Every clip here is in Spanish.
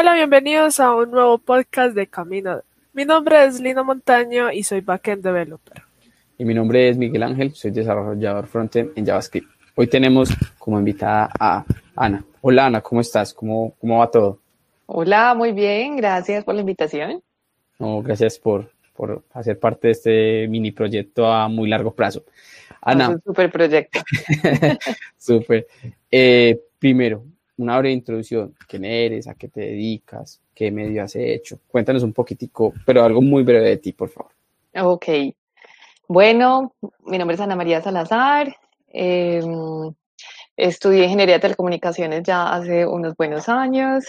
Hola, bienvenidos a un nuevo podcast de Camino. Mi nombre es Lino Montaño y soy backend developer. Y mi nombre es Miguel Ángel, soy desarrollador frontend en JavaScript. Hoy tenemos como invitada a Ana. Hola Ana, ¿cómo estás? ¿Cómo, cómo va todo? Hola, muy bien, gracias por la invitación. No, gracias por, por hacer parte de este mini proyecto a muy largo plazo. Ana. Es un super proyecto. super. Eh, primero, una breve introducción. ¿Quién eres? ¿A qué te dedicas? ¿Qué medio has hecho? Cuéntanos un poquitico, pero algo muy breve de ti, por favor. Ok. Bueno, mi nombre es Ana María Salazar. Em, estudié ingeniería de telecomunicaciones ya hace unos buenos años.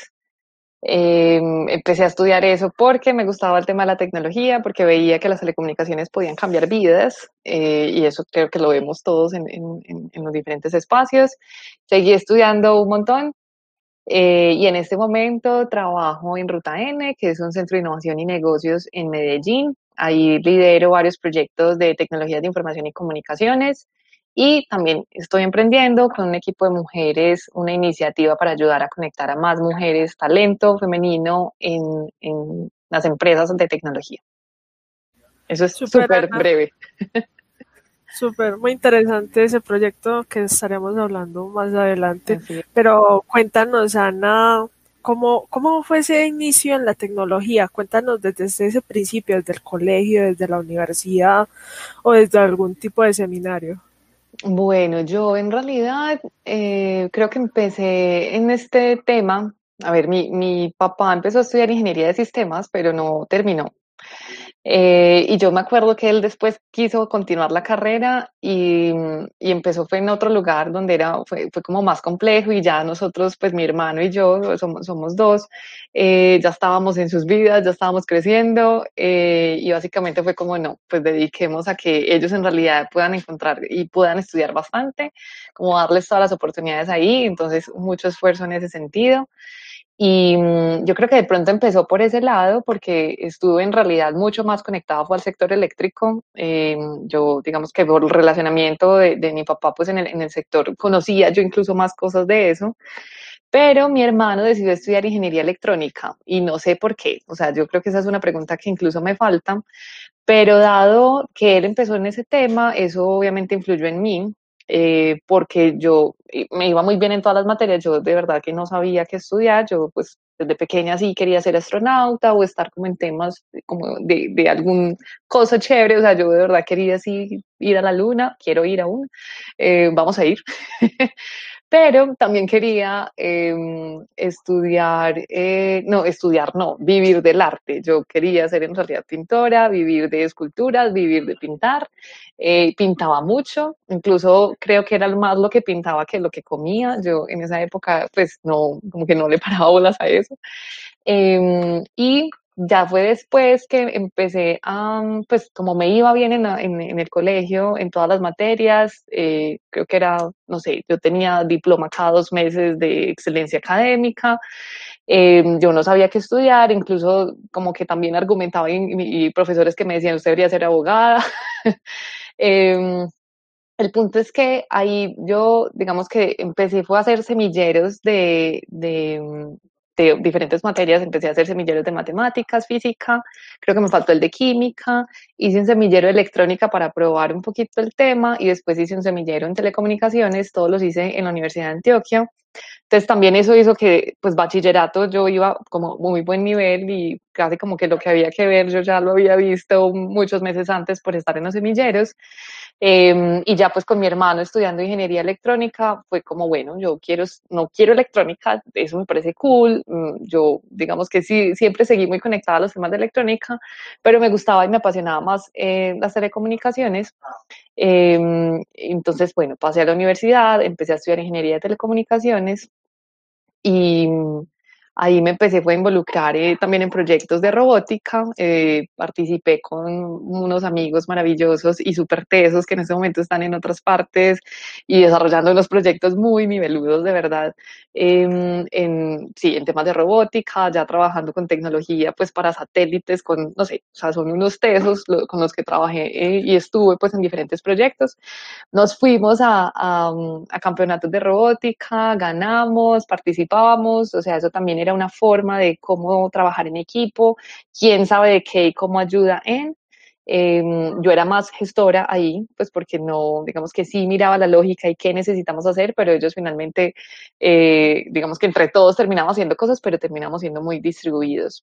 Em, empecé a estudiar eso porque me gustaba el tema de la tecnología, porque veía que las telecomunicaciones podían cambiar vidas eh, y eso creo que lo vemos todos en, en, los diferentes espacios. Seguí estudiando un montón eh, y en este momento trabajo en Ruta N, que es un centro de innovación y negocios en Medellín. Ahí lidero varios proyectos de tecnologías de información y comunicaciones. Y también estoy emprendiendo con un equipo de mujeres una iniciativa para ayudar a conectar a más mujeres, talento femenino en, en las empresas de tecnología. Eso es súper breve. Súper, muy interesante ese proyecto que estaremos hablando más adelante. Pero cuéntanos, Ana, ¿cómo, ¿cómo fue ese inicio en la tecnología? Cuéntanos desde ese principio, desde el colegio, desde la universidad o desde algún tipo de seminario. Bueno, yo en realidad eh, creo que empecé en este tema. A ver, mi, mi papá empezó a estudiar ingeniería de sistemas, pero no terminó. Eh, y yo me acuerdo que él después quiso continuar la carrera y, y, empezó fue en otro lugar donde era, fue, fue, como más complejo y ya nosotros, pues mi hermano y yo, somos, somos dos, eh, ya estábamos en sus vidas, ya estábamos creciendo eh, y básicamente fue como, no, pues dediquemos a que ellos en realidad puedan encontrar y puedan estudiar bastante, como darles todas las oportunidades ahí, entonces mucho esfuerzo en ese sentido. Y mm, yo creo que de pronto empezó por ese lado porque estuve en realidad mucho más conectado al sector eléctrico. Eh, yo, digamos que por el relacionamiento de, de mi papá, pues en el, en el, sector conocía yo incluso más cosas de eso. Pero mi hermano decidió estudiar ingeniería electrónica y no sé por qué. O sea, yo creo que esa es una pregunta que incluso me falta. Pero dado que él empezó en ese tema, eso obviamente influyó en mí. Eh, porque yo me iba muy bien en todas las materias, yo de verdad que no sabía qué estudiar, yo pues desde pequeña sí quería ser astronauta o estar como en temas como de, de algún cosa chévere, o sea, yo de verdad quería sí ir a la luna, quiero ir aún, eh, vamos a ir. pero también quería em, estudiar, eh, no, estudiar no, vivir del arte. Yo quería ser en realidad pintora, vivir de esculturas, vivir de pintar. Eh, pintaba mucho, incluso creo que era más lo que pintaba que lo que comía. Yo en esa época pues no, como que no le paraba bolas a eso. Em, y ya fue después que empecé a, pues como me iba bien en, en, el colegio, en todas las materias, eh, creo que era, no sé, yo tenía diploma cada dos meses de excelencia académica, eh, yo no sabía qué estudiar, incluso como que también argumentaba y, profesores que me decían, usted debería ser abogada. eh, el punto es que ahí yo, digamos que empecé fue a hacer semilleros de, de, de diferentes materias, empecé a hacer semilleros de matemáticas, física, creo que me faltó el de química, hice un semillero de electrónica para probar un poquito el tema y después hice un semillero en telecomunicaciones, todos los hice en la Universidad de Antioquia. Entonces también eso hizo que, pues bachillerato, yo iba como muy buen nivel y casi como que lo que había que ver yo ya lo había visto muchos meses antes por estar en los semilleros. Eh, y ya pues con mi hermano estudiando ingeniería electrónica fue como, bueno, yo quiero, no quiero electrónica, eso me parece cool, mm, yo digamos que sí, siempre seguí muy conectada a los temas de electrónica, pero me gustaba y me apasionaba más eh, las telecomunicaciones. Eh, entonces, bueno, pasé a la universidad, empecé a estudiar ingeniería de telecomunicaciones y Ahí me empecé fue a involucrar eh, también en proyectos de robótica. Eh, participé con unos amigos maravillosos y súper tesos que en este momento están en otras partes y desarrollando unos proyectos muy niveludos, de verdad, eh, en, sí, en temas de robótica, ya trabajando con tecnología, pues para satélites, con, no sé, o sea, son unos tesos con los que trabajé eh, y estuve pues en diferentes proyectos. Nos fuimos a, a, a campeonatos de robótica, ganamos, participábamos, o sea, eso también era una forma de cómo trabajar en equipo, quién sabe de qué y cómo ayuda en. Em, yo era más gestora ahí, pues porque no, digamos que sí miraba la lógica y qué necesitamos hacer, pero ellos finalmente, eh, digamos que entre todos terminamos haciendo cosas, pero terminamos siendo muy distribuidos.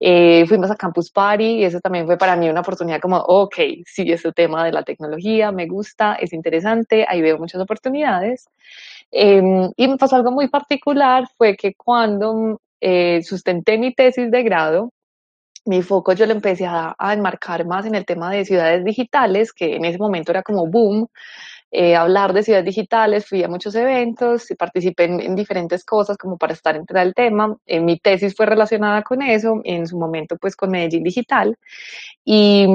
Eh, fuimos a Campus Party y eso también fue para mí una oportunidad como, ok, sí, ese tema de la tecnología me gusta, es interesante, ahí veo muchas oportunidades. Em, y me pasó algo muy particular, fue que cuando eh, sustenté mi tesis de grado, mi foco yo lo empecé a, enmarcar más en el tema de ciudades digitales, que en ese momento era como boom, eh, hablar de ciudades digitales, fui a muchos eventos y participé en, diferentes cosas como para estar entre el tema. Eh, mi tesis fue relacionada con eso, en su momento pues con Medellín Digital. Y,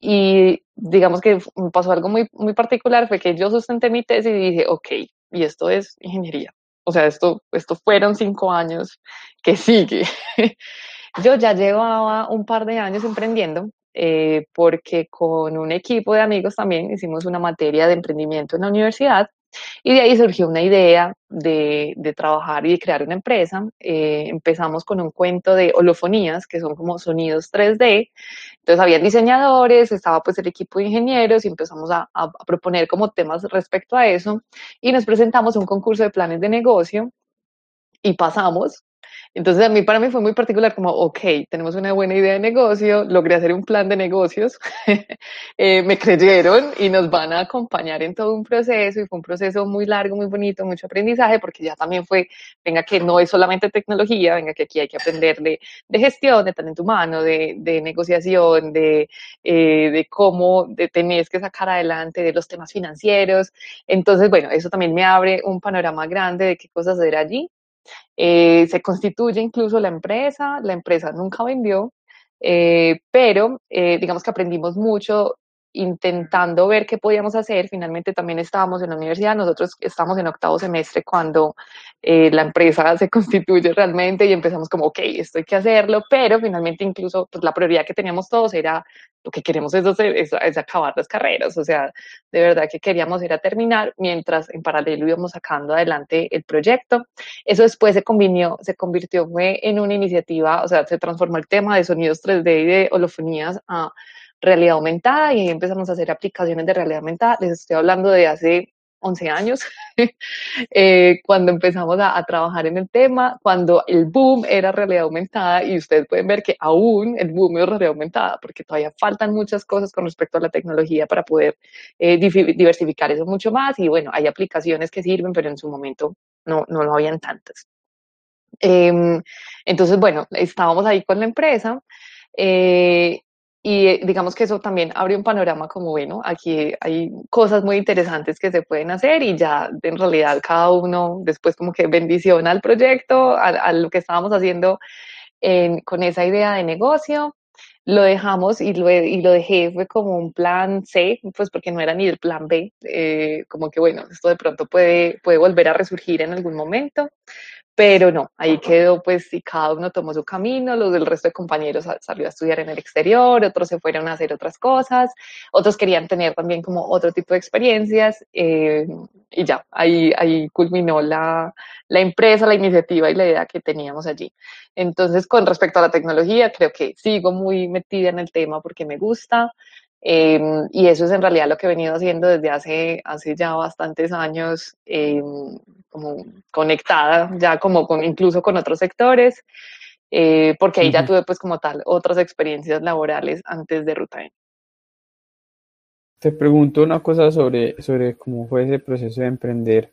y digamos que pasó algo muy, muy particular, fue que yo sustenté mi tesis y dije, ok, y esto es ingeniería. O sea, esto, esto fueron cinco años que sigue. Yo ya llevaba un par de años emprendiendo eh, porque con un equipo de amigos también hicimos una materia de emprendimiento en la universidad y de ahí surgió una idea de, trabajar y crear una empresa. Eh, empezamos con un cuento de holofonías, que son como sonidos 3D. Entonces había diseñadores, estaba pues el equipo de ingenieros y empezamos a, a proponer como temas respecto a eso y nos presentamos un concurso de planes de negocio y pasamos entonces a mí para mí fue muy particular como, ok, tenemos una buena idea de negocio, logré hacer un plan de negocios, eh, me creyeron y nos van a acompañar en todo un proceso y fue un proceso muy largo, muy bonito, mucho aprendizaje porque ya también fue, venga que no es solamente tecnología, venga que aquí hay que aprender de, gestión, de talento humano, de, de negociación, de, eh, de cómo de tenés que sacar adelante, de los temas financieros. Entonces, bueno, eso también me abre un panorama grande de qué cosas hacer allí eh, se constituye incluso la empresa, la empresa nunca vendió, eh, pero eh, digamos que aprendimos mucho intentando ver qué podíamos hacer. Finalmente también estábamos en la universidad, nosotros estamos en octavo semestre cuando la empresa se constituye realmente y empezamos como, ok, esto hay que hacerlo, pero finalmente incluso pues, la prioridad que teníamos todos era lo que queremos es, es, acabar las carreras, o sea, de verdad que queríamos ir a terminar mientras en paralelo íbamos sacando adelante el proyecto. Eso después se, combinó, se convirtió fue en una iniciativa, o sea, se transformó el tema de sonidos 3D y de holofonías a realidad aumentada y empezamos a hacer aplicaciones de realidad aumentada. Les estoy hablando de hace 11 años, eh, cuando empezamos a, trabajar en el tema, cuando el boom era realidad aumentada y ustedes pueden ver que aún el boom es realidad aumentada, porque todavía faltan muchas cosas con respecto a la tecnología para poder eh, diversificar eso mucho más y bueno, hay aplicaciones que sirven, pero en su momento no, no lo habían tantas. Em, entonces, bueno, estábamos ahí con la empresa. Eh, y eh, digamos que eso también abre un panorama como, bueno, aquí hay cosas muy interesantes que se pueden hacer y ya en realidad cada uno después como que bendiciona al proyecto, a, lo que estábamos haciendo con esa idea de negocio. Lo dejamos y lo, y lo dejé, fue como un plan C, pues porque no era ni el plan B, eh, como que bueno, esto de pronto puede, puede volver a resurgir en algún momento pero no, ahí quedó pues y cada uno tomó su camino, los del resto de compañeros salió a estudiar en el exterior, otros se fueron a hacer otras cosas, otros querían tener también como otro tipo de experiencias eh, y ya, ahí, ahí culminó la, la empresa, la iniciativa y la idea que teníamos allí. Entonces, con respecto a la tecnología, creo que sigo muy metida en el tema porque me gusta, Em, y eso es en realidad lo que he venido haciendo desde hace, hace ya bastantes años, em, como conectada ya como con, incluso con otros sectores, eh, porque ahí ya tuve pues como tal otras experiencias laborales antes de Ruta Te pregunto una cosa sobre, sobre cómo fue ese proceso de emprender.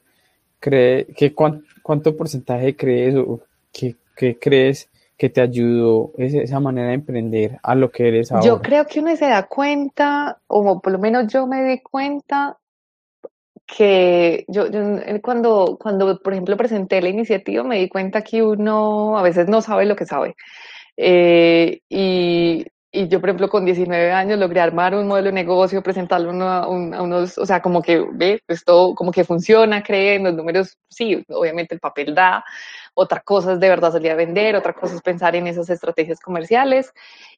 ¿Cree, que ¿Cuánto porcentaje crees o qué crees que te ayudó esa manera de emprender a lo que eres ahora? Yo creo que uno se da cuenta, o por lo menos yo me di cuenta que yo, cuando, cuando, por ejemplo, presenté la iniciativa, me di cuenta que uno a veces no sabe lo que sabe. Eh, y, y, yo, por ejemplo, con 19 años logré armar un modelo de negocio, presentarlo a, unos, o sea, como que ve, esto como que funciona, creen, los números, sí, obviamente el papel da, otra cosa es de verdad salir a vender, otra cosa es pensar en esas estrategias comerciales.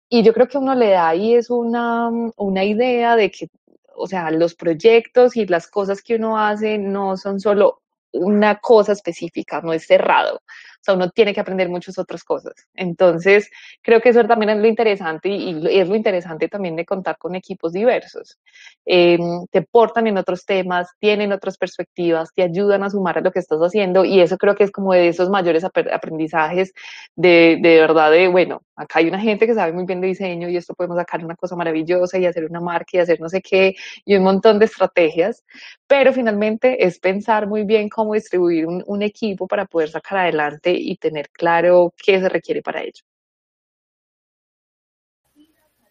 Y yo creo que uno le da ahí es una, una idea de que, o sea, los proyectos y las cosas que uno hace no son solo una cosa específica, no es cerrado. O sea, uno tiene que aprender muchas otras cosas. Entonces, creo que eso también es lo interesante y, es lo interesante también de contar con equipos diversos. Em, te portan en otros temas, tienen otras perspectivas, te ayudan a sumar a lo que estás haciendo y eso creo que es como de esos mayores aprendizajes de, de verdad de, bueno, acá hay una gente que sabe muy bien de diseño y esto podemos sacar una cosa maravillosa y hacer una marca y hacer no sé qué y un montón de estrategias, pero finalmente es pensar muy bien cómo distribuir un, un equipo para poder sacar adelante y tener claro qué se requiere para ello.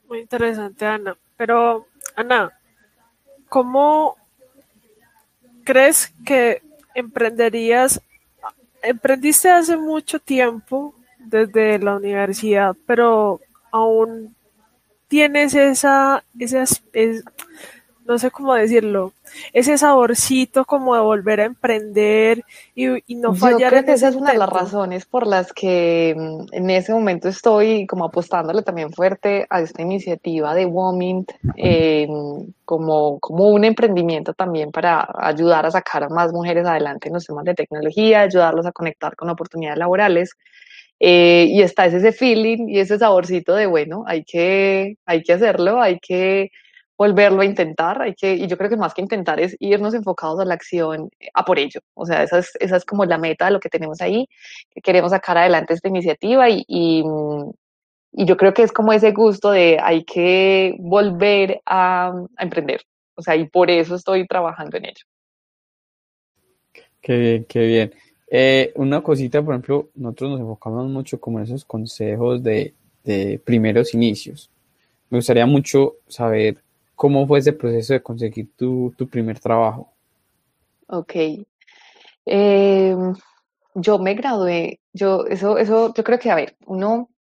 Muy interesante, Ana. Pero, Ana, ¿cómo crees que emprenderías? Emprendiste hace mucho tiempo desde la universidad, pero aún tienes esa, esa, no sé cómo decirlo, ese saborcito como de volver a emprender y, no fallar. Yo creo que esa es una de las razones por las que mm, en ese momento estoy como apostándole también fuerte a esta iniciativa de Womint em, como, como un emprendimiento también para ayudar a sacar a más mujeres adelante en los temas de tecnología, ayudarlos a conectar con oportunidades laborales. Eh, y está ese feeling y ese saborcito de, bueno, hay que, hay que hacerlo, hay que volverlo a intentar, hay que, y yo creo que más que intentar es irnos enfocados a la acción, a por ello. O sea, esa es, esa es como la meta de lo que tenemos ahí, que queremos sacar adelante esta iniciativa y, y, y yo creo que es como ese gusto de hay que volver a, a, emprender. O sea, y por eso estoy trabajando en ello. Qué bien, qué bien. Eh, una cosita, por ejemplo, nosotros nos enfocamos mucho como en esos consejos de, de primeros inicios. Me gustaría mucho saber ¿Cómo fue ese proceso de conseguir tu, tu primer trabajo? Ok. Em, yo me gradué, yo, eso, eso, yo creo que, a ver, uno,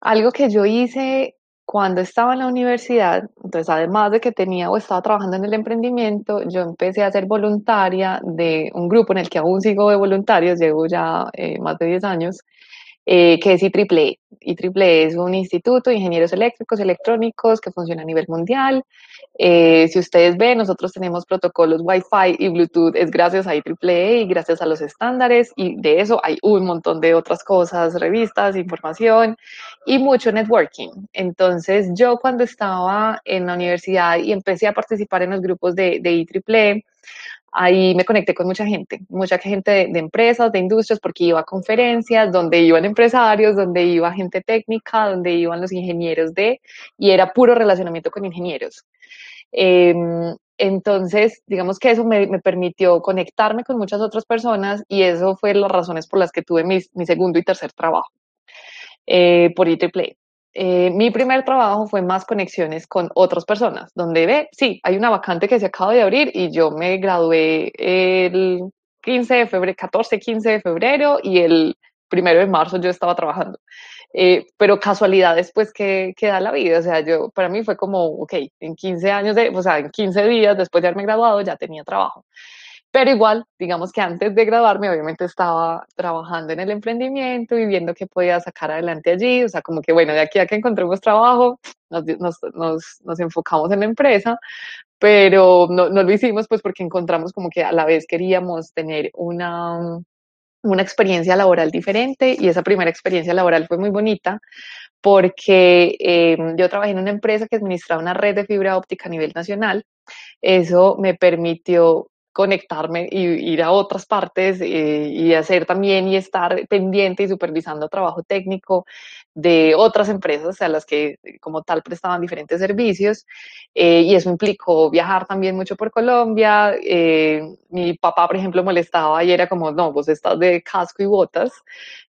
algo que yo hice cuando estaba en la universidad, entonces además de que tenía o estaba trabajando en el emprendimiento, yo empecé a ser voluntaria de un grupo en el que aún sigo de voluntarios, llevo ya eh, más de 10 años, eh, que es IEEE. IEEE es un instituto de ingenieros eléctricos, electrónicos que funciona a nivel mundial. Eh, si ustedes ven, nosotros tenemos protocolos Wi-Fi y Bluetooth, es gracias a IEEE y gracias a los estándares y de eso hay un montón de otras cosas, revistas, información y mucho networking. Entonces yo cuando estaba en la universidad y empecé a participar en los grupos de, de IEEE, ahí me conecté con mucha gente, mucha gente de, empresas, de industrias, porque iba a conferencias donde iban empresarios, donde iba gente técnica, donde iban los ingenieros de, y era puro relacionamiento con ingenieros. Em, entonces, digamos que eso me, permitió conectarme con muchas otras personas y eso fue las razones por las que tuve mi, segundo y tercer trabajo eh, por IEEE. Eh, mi primer trabajo fue más conexiones con otras personas, donde ve, sí, hay una vacante que se acaba de abrir y yo me gradué el 15 de febrero, 14, 15 de febrero y el primero de marzo yo estaba trabajando. Eh, pero casualidades pues que, da la vida, o sea, yo, para mí fue como, ok, en 15 años, de, o sea, en 15 días después de haberme graduado ya tenía trabajo. Pero igual, digamos que antes de graduarme, obviamente estaba trabajando en el emprendimiento y viendo qué podía sacar adelante allí. O sea, como que bueno, de aquí a que encontremos trabajo, nos, nos, nos, nos enfocamos en la empresa, pero no, no, lo hicimos pues porque encontramos como que a la vez queríamos tener una, una experiencia laboral diferente y esa primera experiencia laboral fue muy bonita porque eh, yo trabajé en una empresa que administraba una red de fibra óptica a nivel nacional. Eso me permitió conectarme y ir a otras partes eh, y hacer también y estar pendiente y supervisando trabajo técnico de otras empresas a las que como tal prestaban diferentes servicios eh, y eso implicó viajar también mucho por Colombia. Eh, mi papá, por ejemplo, molestaba y era como, no, vos estás de casco y botas,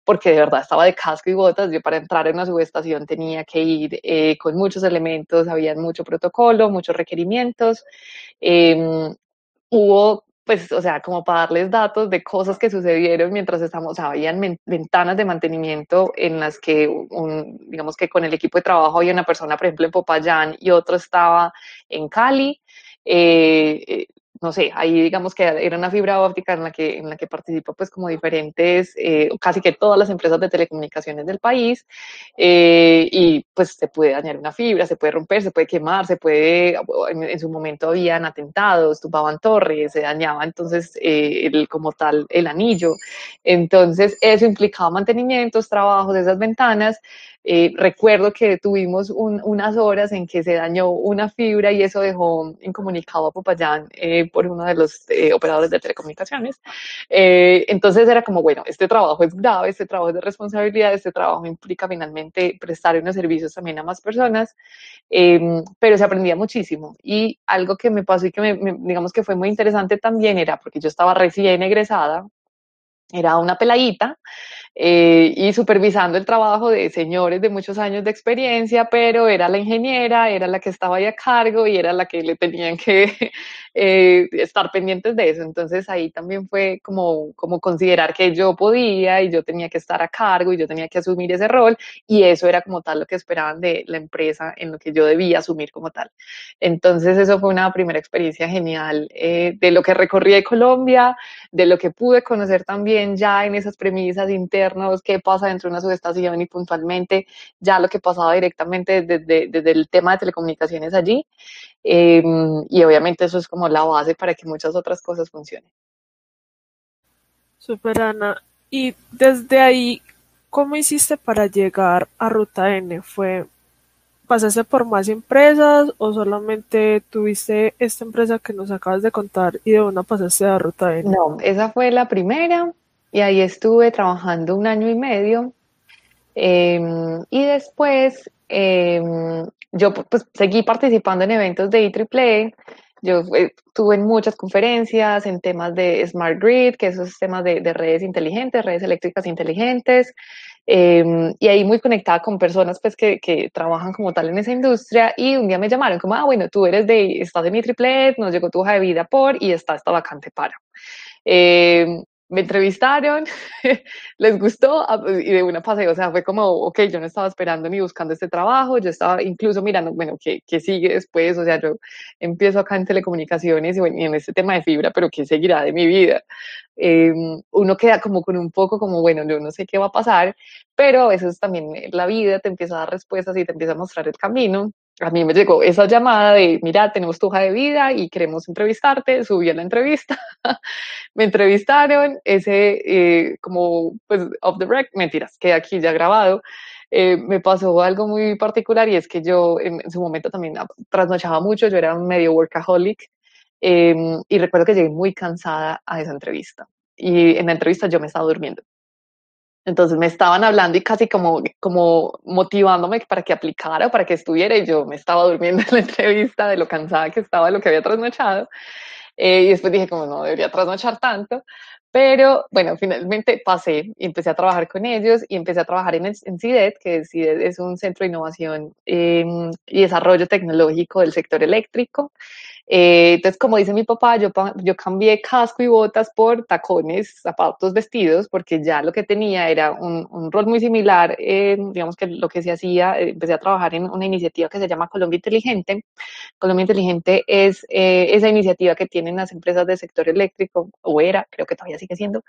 porque de verdad estaba de casco y botas. Yo para entrar en una subestación tenía que ir con muchos elementos, había mucho protocolo, muchos requerimientos. Hubo, pues, o sea, como para darles datos de cosas que sucedieron mientras estamos, o sea, habían ventanas de mantenimiento en las que, un, digamos que con el equipo de trabajo había una persona, por ejemplo, en Popayán y otro estaba en Cali. Eh, eh no sé, ahí digamos que era una fibra óptica en la que, en la que participó pues como diferentes, eh, casi que todas las empresas de telecomunicaciones del país eh, y pues se puede dañar una fibra, se puede romper, se puede quemar, se puede, en, su momento habían atentados, tumbaban torres, se dañaba entonces eh, como tal el anillo. Entonces eso implicaba mantenimientos, trabajos esas ventanas eh, recuerdo que tuvimos unas horas en que se dañó una fibra y eso dejó incomunicado a Popayán eh, por uno de los eh, operadores de telecomunicaciones. entonces era como, bueno, este trabajo es grave, este trabajo es de responsabilidad, este trabajo implica finalmente prestar unos servicios también a más personas, em, pero se aprendía muchísimo. Y algo que me pasó y que me, digamos que fue muy interesante también era porque yo estaba recién egresada, era una peladita eh, y supervisando el trabajo de señores de muchos años de experiencia, pero era la ingeniera, era la que estaba ahí a cargo y era la que le tenían que eh, estar pendientes de eso. Entonces ahí también fue como, como considerar que yo podía y yo tenía que estar a cargo y yo tenía que asumir ese rol y eso era como tal lo que esperaban de la empresa en lo que yo debía asumir como tal. Entonces eso fue una primera experiencia genial eh, de lo que recorrí de Colombia, de lo que pude conocer también ya en esas premisas internas qué pasa dentro de una subestación y puntualmente ya lo que pasaba directamente desde, desde el tema de telecomunicaciones allí. Em, y obviamente eso es como la base para que muchas otras cosas funcionen. Super Ana. Y desde ahí, ¿cómo hiciste para llegar a Ruta N? ¿Fue pasaste por más empresas o solamente tuviste esta empresa que nos acabas de contar y de una pasaste a Ruta N? No, esa fue la primera y ahí estuve trabajando un año y medio. Em, y después em, yo pues seguí participando en eventos de IEEE. Yo eh, estuve en muchas conferencias en temas de Smart Grid, que esos temas de, de redes inteligentes, redes eléctricas inteligentes. Em, y ahí muy conectada con personas pues que, que, trabajan como tal en esa industria y un día me llamaron como, ah, bueno, tú eres de, estás en IEEE, nos llegó tu hoja de vida por y está esta vacante para me entrevistaron, les gustó ah, pues, y de una paseo, o sea, fue como, ok, yo no estaba esperando ni buscando este trabajo, yo estaba incluso mirando, bueno, ¿qué, qué sigue después? O sea, yo empiezo acá en telecomunicaciones y, en este tema de fibra, pero ¿qué seguirá de mi vida? Em, uno queda como con un poco como, bueno, yo no sé qué va a pasar, pero a veces también la vida te empieza a dar respuestas y te empieza a mostrar el camino a mí me llegó esa llamada de, mira, tenemos tu hoja de vida y queremos entrevistarte, subí a la entrevista, me entrevistaron, ese eh, como, pues, off the record, mentiras, queda aquí ya grabado, eh, me pasó algo muy particular y es que yo en, su momento también trasnochaba mucho, yo era medio workaholic em, y recuerdo que llegué muy cansada a esa entrevista. Y en la entrevista yo me estaba durmiendo. Entonces me estaban hablando y casi como, como motivándome para que aplicara, para que estuviera, y yo me estaba durmiendo en la entrevista de lo cansada que estaba de lo que había trasnochado. Eh, y después dije, como no debería trasnochar tanto. Pero bueno, finalmente pasé y empecé a trabajar con ellos y empecé a trabajar en, en CIDET, que CIDET es un centro de innovación em, y desarrollo tecnológico del sector eléctrico. Eh, entonces, como dice mi papá, yo, yo cambié casco y botas por tacones, zapatos, vestidos, porque ya lo que tenía era un, un rol muy similar, digamos que lo que se hacía, eh, empecé a trabajar en una iniciativa que se llama Colombia Inteligente. Colombia Inteligente es eh, esa iniciativa que tienen las empresas del sector eléctrico, o era, creo que todavía sigue siendo,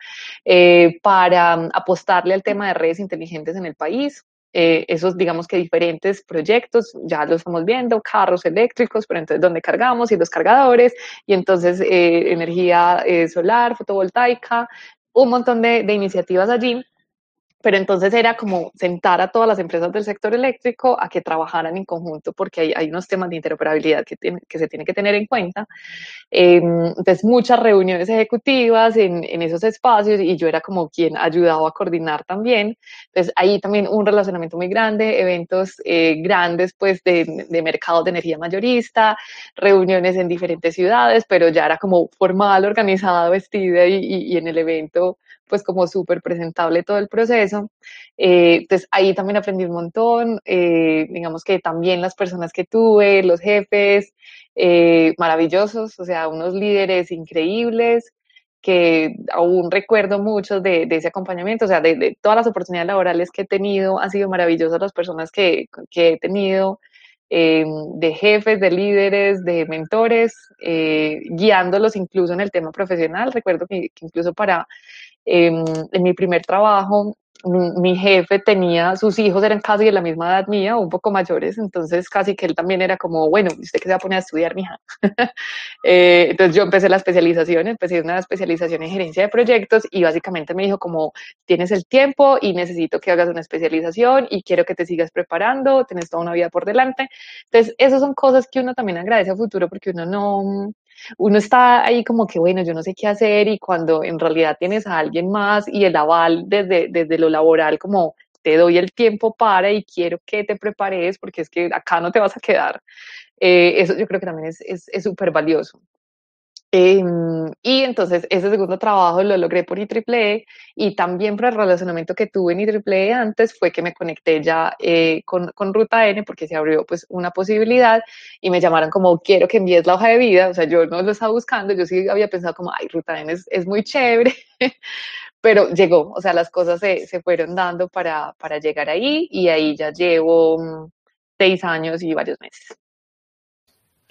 para um, apostarle al tema de redes inteligentes en el país. Eh, esos, digamos que diferentes proyectos, ya lo estamos viendo, carros eléctricos, pero entonces donde cargamos y los cargadores, y entonces eh, energía eh, solar, fotovoltaica, un montón de, de iniciativas allí pero entonces era como sentar a todas las empresas del sector eléctrico a que trabajaran en conjunto porque hay, hay unos temas de interoperabilidad que, tiene, que se tiene que tener en cuenta. Em, entonces muchas reuniones ejecutivas en, en, esos espacios y yo era como quien ayudaba a coordinar también. Entonces ahí también un relacionamiento muy grande, eventos eh, grandes pues de, de mercados de energía mayorista, reuniones en diferentes ciudades, pero ya era como formal, organizada, vestida y, y en el evento pues como súper presentable todo el proceso. Eh, entonces ahí también aprendí un montón, eh, digamos que también las personas que tuve, los jefes, eh, maravillosos, o sea, unos líderes increíbles que aún recuerdo mucho de, ese acompañamiento, o sea, de, todas las oportunidades laborales que he tenido, han sido maravillosas las personas que, que he tenido eh, de jefes, de líderes, de mentores, eh, guiándolos incluso en el tema profesional. Recuerdo que, incluso para em, en mi primer trabajo mi, jefe tenía, sus hijos eran casi de la misma edad mía, un poco mayores, entonces casi que él también era como, bueno, ¿usted qué se va a poner a estudiar, mija? eh, entonces yo empecé la especialización, empecé una especialización en gerencia de proyectos y básicamente me dijo como, tienes el tiempo y necesito que hagas una especialización y quiero que te sigas preparando, tienes toda una vida por delante. Entonces, esas son cosas que uno también agradece a futuro porque uno no, uno está ahí como que, bueno, yo no sé qué hacer y cuando en realidad tienes a alguien más y el aval desde, desde lo laboral como te doy el tiempo para y quiero que te prepares porque es que acá no te vas a quedar. Eh, eso yo creo que también es súper es, valioso. Em, y entonces ese segundo trabajo lo logré por IEEE y también por el relacionamiento que tuve en IEEE antes fue que me conecté ya eh, con, con, Ruta N porque se abrió pues una posibilidad y me llamaron como quiero que envíes la hoja de vida, o sea yo no lo estaba buscando, yo sí había pensado como ay Ruta N es, es muy chévere, pero llegó, o sea las cosas se, se fueron dando para, para llegar ahí y ahí ya llevo mm, seis años y varios meses.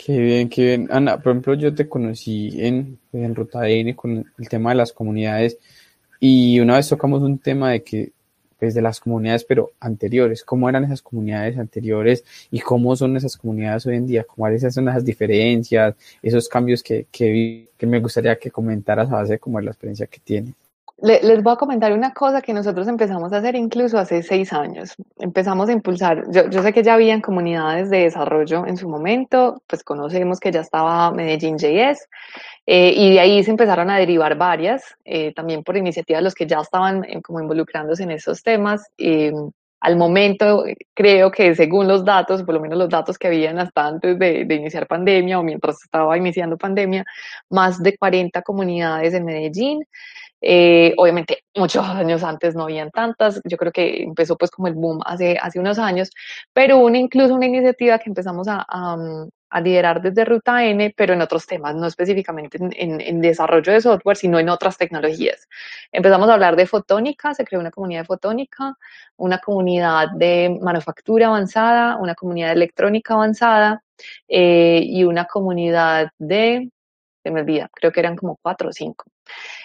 Qué bien, qué bien. Ana, por ejemplo, yo te conocí en, en Ruta N con el tema de las comunidades y una vez tocamos un tema de que, pues de las comunidades, pero anteriores, cómo eran esas comunidades anteriores y cómo son esas comunidades hoy en día, cuáles son esas diferencias, esos cambios que, que, que me gustaría que comentaras a base como de la experiencia que tienes les voy a comentar una cosa que nosotros empezamos a hacer incluso hace seis años. Empezamos a impulsar, yo, sé que ya habían comunidades de desarrollo en su momento, pues conocemos que ya estaba Medellín JS, eh, y de ahí se empezaron a derivar varias, eh, también por iniciativa de los que ya estaban eh, como involucrándose en esos temas. al momento, creo que según los datos, por lo menos los datos que habían hasta antes de, de iniciar pandemia o mientras estaba iniciando pandemia, más de 40 comunidades en Medellín. Eh, obviamente, muchos años antes no habían tantas, yo creo que empezó pues como el boom hace, hace unos años, pero una, incluso una iniciativa que empezamos a, a, liderar desde Ruta N, pero en otros temas, no específicamente en, en, desarrollo de software, sino en otras tecnologías. Empezamos a hablar de fotónica, se creó una comunidad de fotónica, una comunidad de manufactura avanzada, una comunidad electrónica avanzada eh, y una comunidad de, se me olvida, creo que eran como cuatro o cinco.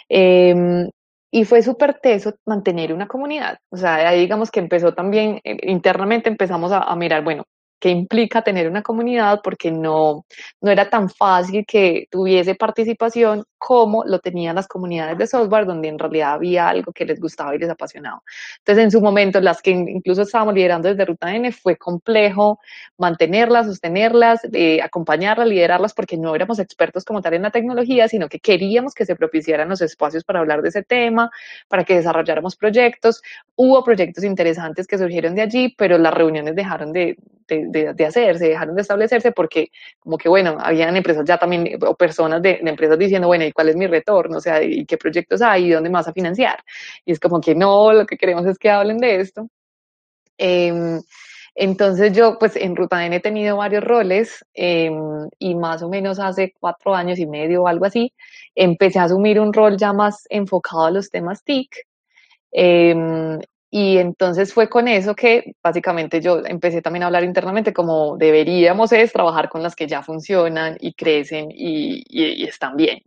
Em, y fue súper teso mantener una comunidad. O sea, ahí digamos que empezó también, eh, internamente empezamos a, a mirar, bueno, que implica tener una comunidad porque no, no era tan fácil que tuviese participación como lo tenían las comunidades de software, donde en realidad había algo que les gustaba y les apasionaba. Entonces, en su momento, las que incluso estábamos liderando desde Ruta N, fue complejo mantenerlas, sostenerlas, eh, acompañarlas, liderarlas, porque no éramos expertos como tal en la tecnología, sino que queríamos que se propiciaran los espacios para hablar de ese tema, para que desarrolláramos proyectos. Hubo proyectos interesantes que surgieron de allí, pero las reuniones dejaron de, de, de, hacerse, dejaron de establecerse porque como que, bueno, habían empresas ya también, o personas de, de, empresas diciendo, bueno, ¿y cuál es mi retorno? O sea, ¿y qué proyectos hay? ¿Y dónde más a financiar? Y es como que no, lo que queremos es que hablen de esto. Eh, entonces yo, pues en Ruta N he tenido varios roles eh, y más o menos hace cuatro años y medio o algo así, empecé a asumir un rol ya más enfocado a los temas TIC. Eh, y entonces fue con eso que básicamente yo empecé también a hablar internamente como deberíamos es trabajar con las que ya funcionan y crecen y, están bien.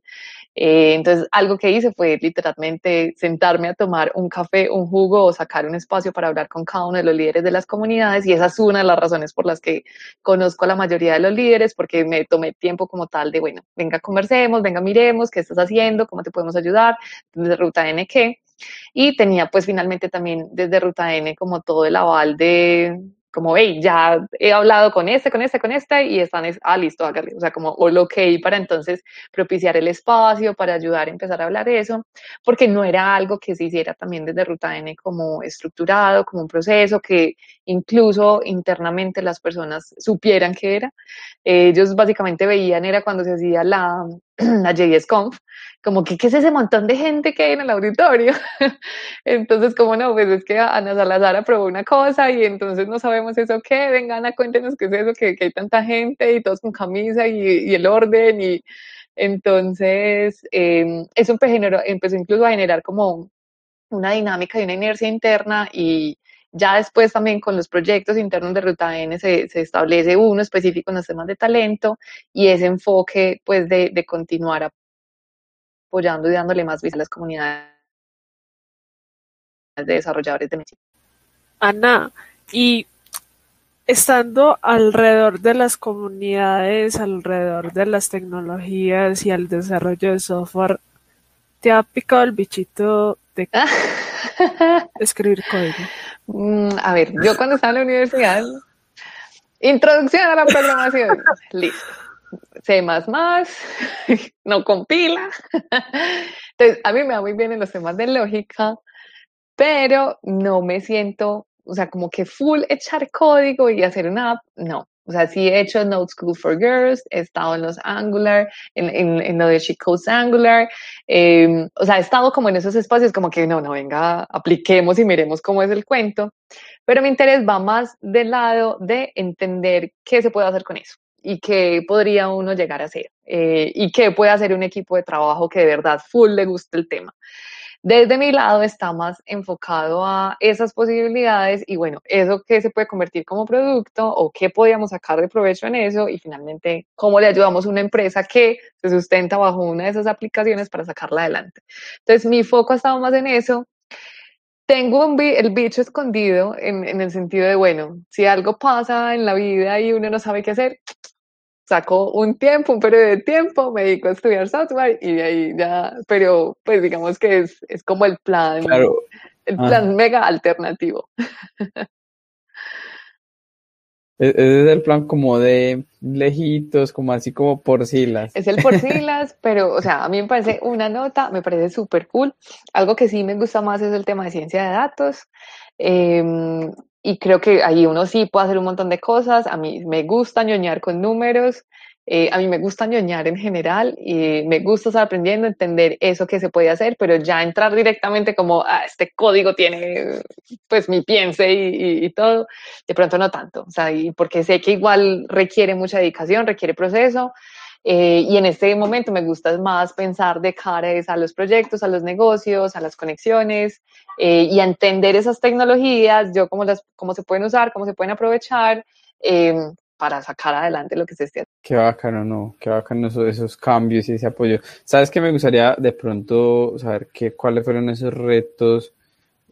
Eh, entonces algo que hice fue literalmente sentarme a tomar un café, un jugo o sacar un espacio para hablar con cada uno de los líderes de las comunidades y esa es una de las razones por las que conozco a la mayoría de los líderes porque me tomé tiempo como tal de, bueno, venga, conversemos, venga, miremos qué estás haciendo, cómo te podemos ayudar, desde Ruta N, ¿qué? Y tenía pues finalmente también desde Ruta N como todo el aval de, como, hey, ya he hablado con este, con este, con este, y están, ah, listo, hágale. O sea, como all ok para entonces propiciar el espacio, para ayudar a empezar a hablar de eso, porque no era algo que se hiciera también desde Ruta N como estructurado, como un proceso que incluso internamente las personas supieran que era. Ellos básicamente veían, era cuando se hacía la, la JSConf, como que, ¿qué es ese montón de gente que hay en el auditorio? entonces, como no, pues es que Ana Salazar aprobó una cosa y entonces no sabemos eso qué, vengan a cuéntenos qué es eso, que, que hay tanta gente y todos con camisa y, y el orden y entonces eh, eso empezó, empezó incluso a generar como una dinámica y una inercia interna y, Ya después también con los proyectos internos de Ruta N se, se establece uno específico en los temas de talento y ese enfoque pues de, de continuar apoyando y dándole más visibilidad a las comunidades de desarrolladores de México. Ana, y estando alrededor de las comunidades, alrededor de las tecnologías y el desarrollo de software, ¿te ha picado el bichito de escribir código? Mm, a ver, yo cuando estaba en la universidad, introducción a la programación, listo. C++, no compila. Entonces, a mí me va muy bien en los temas de lógica, pero no me siento, o sea, como que full echar código y hacer una app, no. O sea, sí he hecho Node School for Girls, he estado en los Angular, en, en, en lo de She Codes Angular, eh, o sea, he estado como en esos espacios como que no, no, venga, apliquemos y miremos cómo es el cuento, pero mi interés va más del lado de entender qué se puede hacer con eso y qué podría uno llegar a hacer eh, y qué puede hacer un equipo de trabajo que de verdad full le guste el tema. Desde mi lado está más enfocado a esas posibilidades y bueno, eso que se puede convertir como producto o qué podríamos sacar de provecho en eso y finalmente cómo le ayudamos a una empresa que se sustenta bajo una de esas aplicaciones para sacarla adelante. Entonces mi foco ha estado más en eso. Tengo un el bicho escondido en, en el sentido de, bueno, si algo pasa en la vida y uno no sabe qué hacer, saco un tiempo, un periodo de tiempo, me dedico a estudiar software y de ahí ya, pero pues digamos que es, es como el plan, Claro. el Ah. plan mega alternativo. E- Ese es el plan como de lejitos, como así como por siglas. Es el por siglas, pero o sea, a mí me parece una nota, me parece súper cool. Algo que sí me gusta más es el tema de ciencia de datos. em, y creo que ahí uno sí puede hacer un montón de cosas. A mí me gusta ñoñar con números. eh, a mí me gusta ñoñar en general y me gusta estar aprendiendo, entender eso que se puede hacer, pero ya entrar directamente como, ah, este código tiene pues mi piense y, y- y todo, de pronto no tanto. O sea, y porque sé que igual requiere mucha dedicación, requiere proceso. Eh, y en este momento me gusta más pensar de cara a los proyectos, a los negocios, a las conexiones eh, y a entender esas tecnologías, yo cómo, las, cómo se pueden usar, cómo se pueden aprovechar eh, para sacar adelante lo que se esté haciendo. Qué bacano, no, qué bacano eso- esos cambios y ese apoyo. ¿Sabes qué me gustaría de pronto saber qué, cuáles fueron esos retos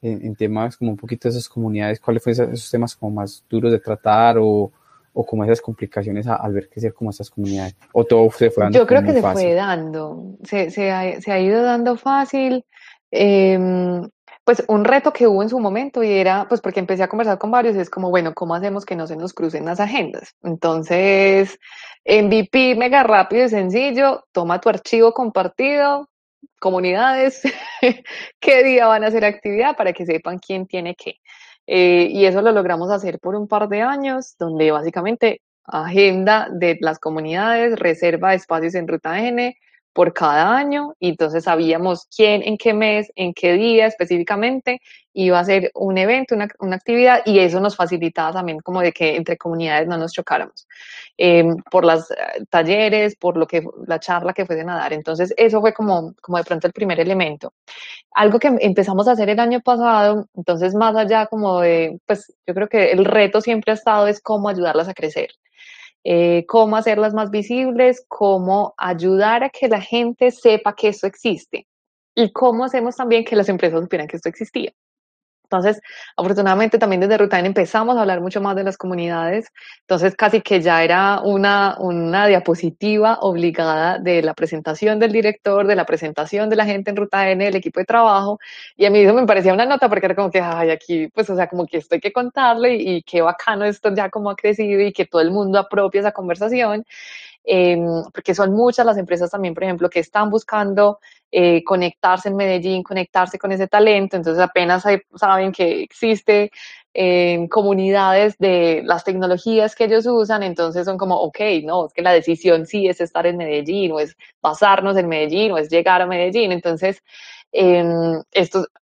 en, en temas como un poquito de esas comunidades, cuáles fueron esos, esos temas como más duros de tratar o, o como esas complicaciones al ver crecer como estas comunidades? ¿O todo se fue dando Yo creo que se fácil? fue dando, se, se ha, se ha ido dando fácil. em, pues un reto que hubo en su momento y era, pues porque empecé a conversar con varios, es como, bueno, ¿cómo hacemos que no se nos crucen las agendas? Entonces, MVP, mega rápido y sencillo, toma tu archivo compartido, comunidades, qué día van a hacer actividad para que sepan quién tiene qué. Eh, y eso lo logramos hacer por un par de años, donde básicamente agenda de las comunidades, reserva de espacios en Ruta N por cada año, y entonces sabíamos quién, en qué mes, en qué día específicamente iba a ser un evento, una, una actividad, y eso nos facilitaba también como de que entre comunidades no nos chocáramos eh, por los talleres, por lo que la charla que fuesen a dar. Entonces, eso fue como, como de pronto el primer elemento. Algo que empezamos a hacer el año pasado, entonces más allá como de, pues yo creo que el reto siempre ha estado es cómo ayudarlas a crecer. Eh, cómo hacerlas más visibles, cómo ayudar a que la gente sepa que esto existe y cómo hacemos también que las empresas supieran que esto existía. Entonces, afortunadamente también desde Rutan empezamos a hablar mucho más de las comunidades. Entonces, casi que ya era una, una diapositiva obligada de la presentación del director, de la presentación de la gente en Ruta N, del equipo de trabajo. Y a mí eso me parecía una nota porque era como que, ay, aquí, pues, o sea, como que esto hay que contarle y, y qué bacano esto ya como ha crecido y que todo el mundo apropia esa conversación. Eh, porque son muchas las empresas también, por ejemplo, que están buscando eh, conectarse en Medellín, conectarse con ese talento, entonces apenas hay, saben que existe eh, comunidades de las tecnologías que ellos usan, entonces son como, ok, no, es que la decisión sí es estar en Medellín, o es basarnos en Medellín, o es llegar a Medellín, entonces eh,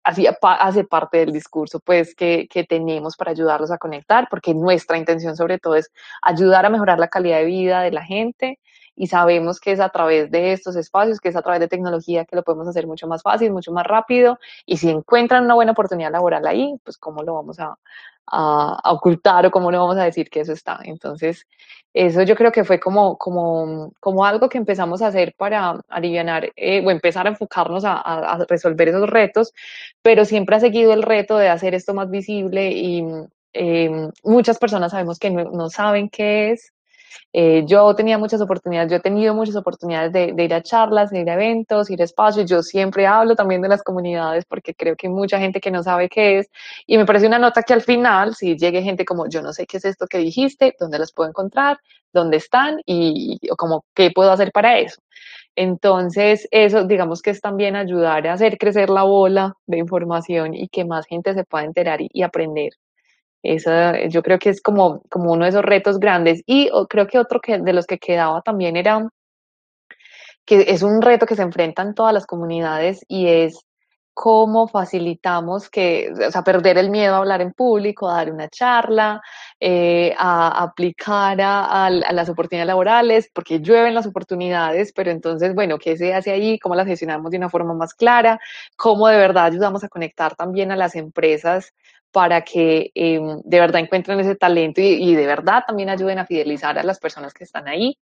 así hace parte del discurso pues que, que, tenemos para ayudarlos a conectar, porque nuestra intención sobre todo es ayudar a mejorar la calidad de vida de la gente y sabemos que es a través de estos espacios, que es a través de tecnología que lo podemos hacer mucho más fácil, mucho más rápido y si encuentran una buena oportunidad laboral ahí, pues cómo lo vamos a, a, ocultar o cómo no vamos a decir que eso está. Entonces, eso yo creo que fue como, como, como algo que empezamos a hacer para aliviar eh, o empezar a enfocarnos a, resolver esos retos, pero siempre ha seguido el reto de hacer esto más visible y eh, muchas personas sabemos que no saben qué es, eh, yo tenía muchas oportunidades, yo he tenido muchas oportunidades de, ir a charlas, de ir a eventos, ir a espacios. Yo siempre hablo también de las comunidades porque creo que hay mucha gente que no sabe qué es. Y me parece una nota que al final, si llegue gente como yo no sé qué es esto que dijiste, dónde las puedo encontrar, dónde están y, o como qué puedo hacer para eso. Entonces, eso digamos que es también ayudar a hacer crecer la bola de información y que más gente se pueda enterar y, y aprender esa, yo creo que es como, como uno de esos retos grandes. Y creo que otro que, de los que quedaba también era que es un reto que se enfrentan todas las comunidades y es cómo facilitamos que, o sea, perder el miedo a hablar en público, a dar una charla, eh, a, aplicar a, las oportunidades laborales, porque llueven las oportunidades, pero entonces, bueno, ¿qué se hace ahí? ¿Cómo las gestionamos de una forma más clara? ¿Cómo de verdad ayudamos a conectar también a las empresas para que eh, de verdad encuentren ese talento y, de verdad también ayuden a fidelizar a las personas que están ahí.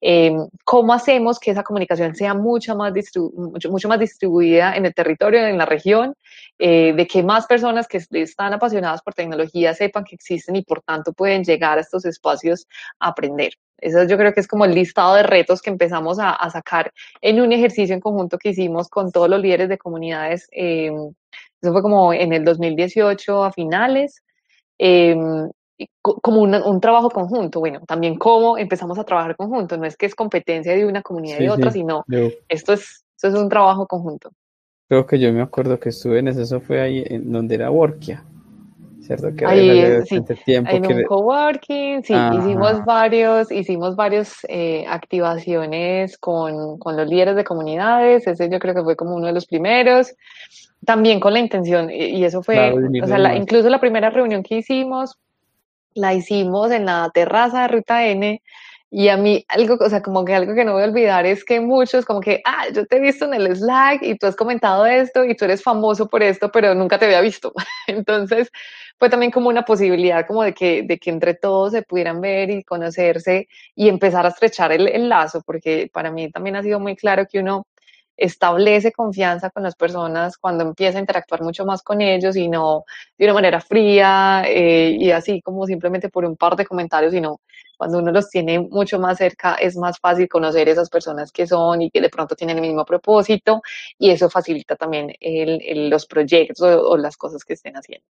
Eh, ¿Cómo hacemos que esa comunicación sea mucho más, mucho, más distribuida en el territorio, en la región, eh, de que más personas que están apasionadas por tecnología sepan que existen y por tanto pueden llegar a estos espacios a aprender? Eso yo creo que es como el listado de retos que empezamos a, a sacar en un ejercicio en conjunto que hicimos con todos los líderes de comunidades eh, eso fue como en el 2018 a finales, eh, como un, un, trabajo conjunto. Bueno, también cómo empezamos a trabajar conjunto. No es que es competencia de una comunidad sí, y otra, sí, sino yo, esto, es, esto es un trabajo conjunto. Creo que yo me acuerdo que estuve en eso, eso fue ahí en donde era Workia. ¿Cierto? Que ahí, sí, tiempo en que... un coworking, sí, Ajá. hicimos varios, hicimos varios eh, activaciones con, con los líderes de comunidades, ese yo creo que fue como uno de los primeros, también con la intención, y eso fue, claro, o sea, la, incluso la primera reunión que hicimos, la hicimos en la terraza de Ruta N, y a mí algo, o sea, como que algo que no voy a olvidar es que muchos como que, ah, yo te he visto en el Slack y tú has comentado esto y tú eres famoso por esto, pero nunca te había visto. Entonces, fue también como una posibilidad como de que, de que entre todos se pudieran ver y conocerse y empezar a estrechar el, el lazo, porque para mí también ha sido muy claro que uno establece confianza con las personas cuando empieza a interactuar mucho más con ellos y no de una manera fría eh, y así como simplemente por un par de comentarios, sino cuando uno los tiene mucho más cerca es más fácil conocer esas personas que son y que de pronto tienen el mismo propósito y eso facilita también el, los proyectos o, o las cosas que estén haciendo.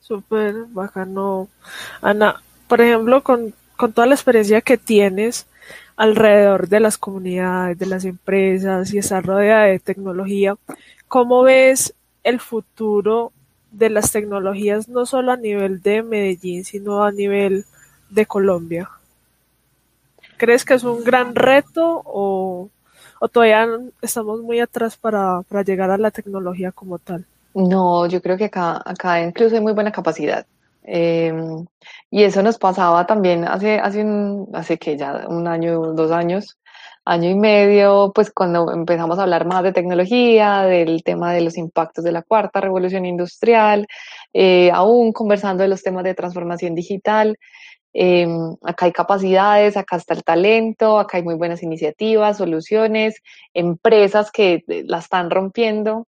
Súper bacano. Ana, por ejemplo, con, con toda la experiencia que tienes, alrededor de las comunidades, de las empresas y estar rodeada de tecnología. ¿Cómo ves el futuro de las tecnologías no solo a nivel de Medellín, sino a nivel de Colombia? ¿Crees que es un gran reto o, todavía estamos muy atrás para, para, llegar a la tecnología como tal? No, yo creo que acá, acá incluso hay muy buena capacidad. Eh, y eso nos pasaba también hace, hace, un, hace que ya un año, dos años, año y medio, pues cuando empezamos a hablar más de tecnología, del tema de los impactos de la cuarta revolución industrial, eh, aún conversando de los temas de transformación digital. Eh, acá hay capacidades, acá está el talento, acá hay muy buenas iniciativas, soluciones, empresas que la están rompiendo.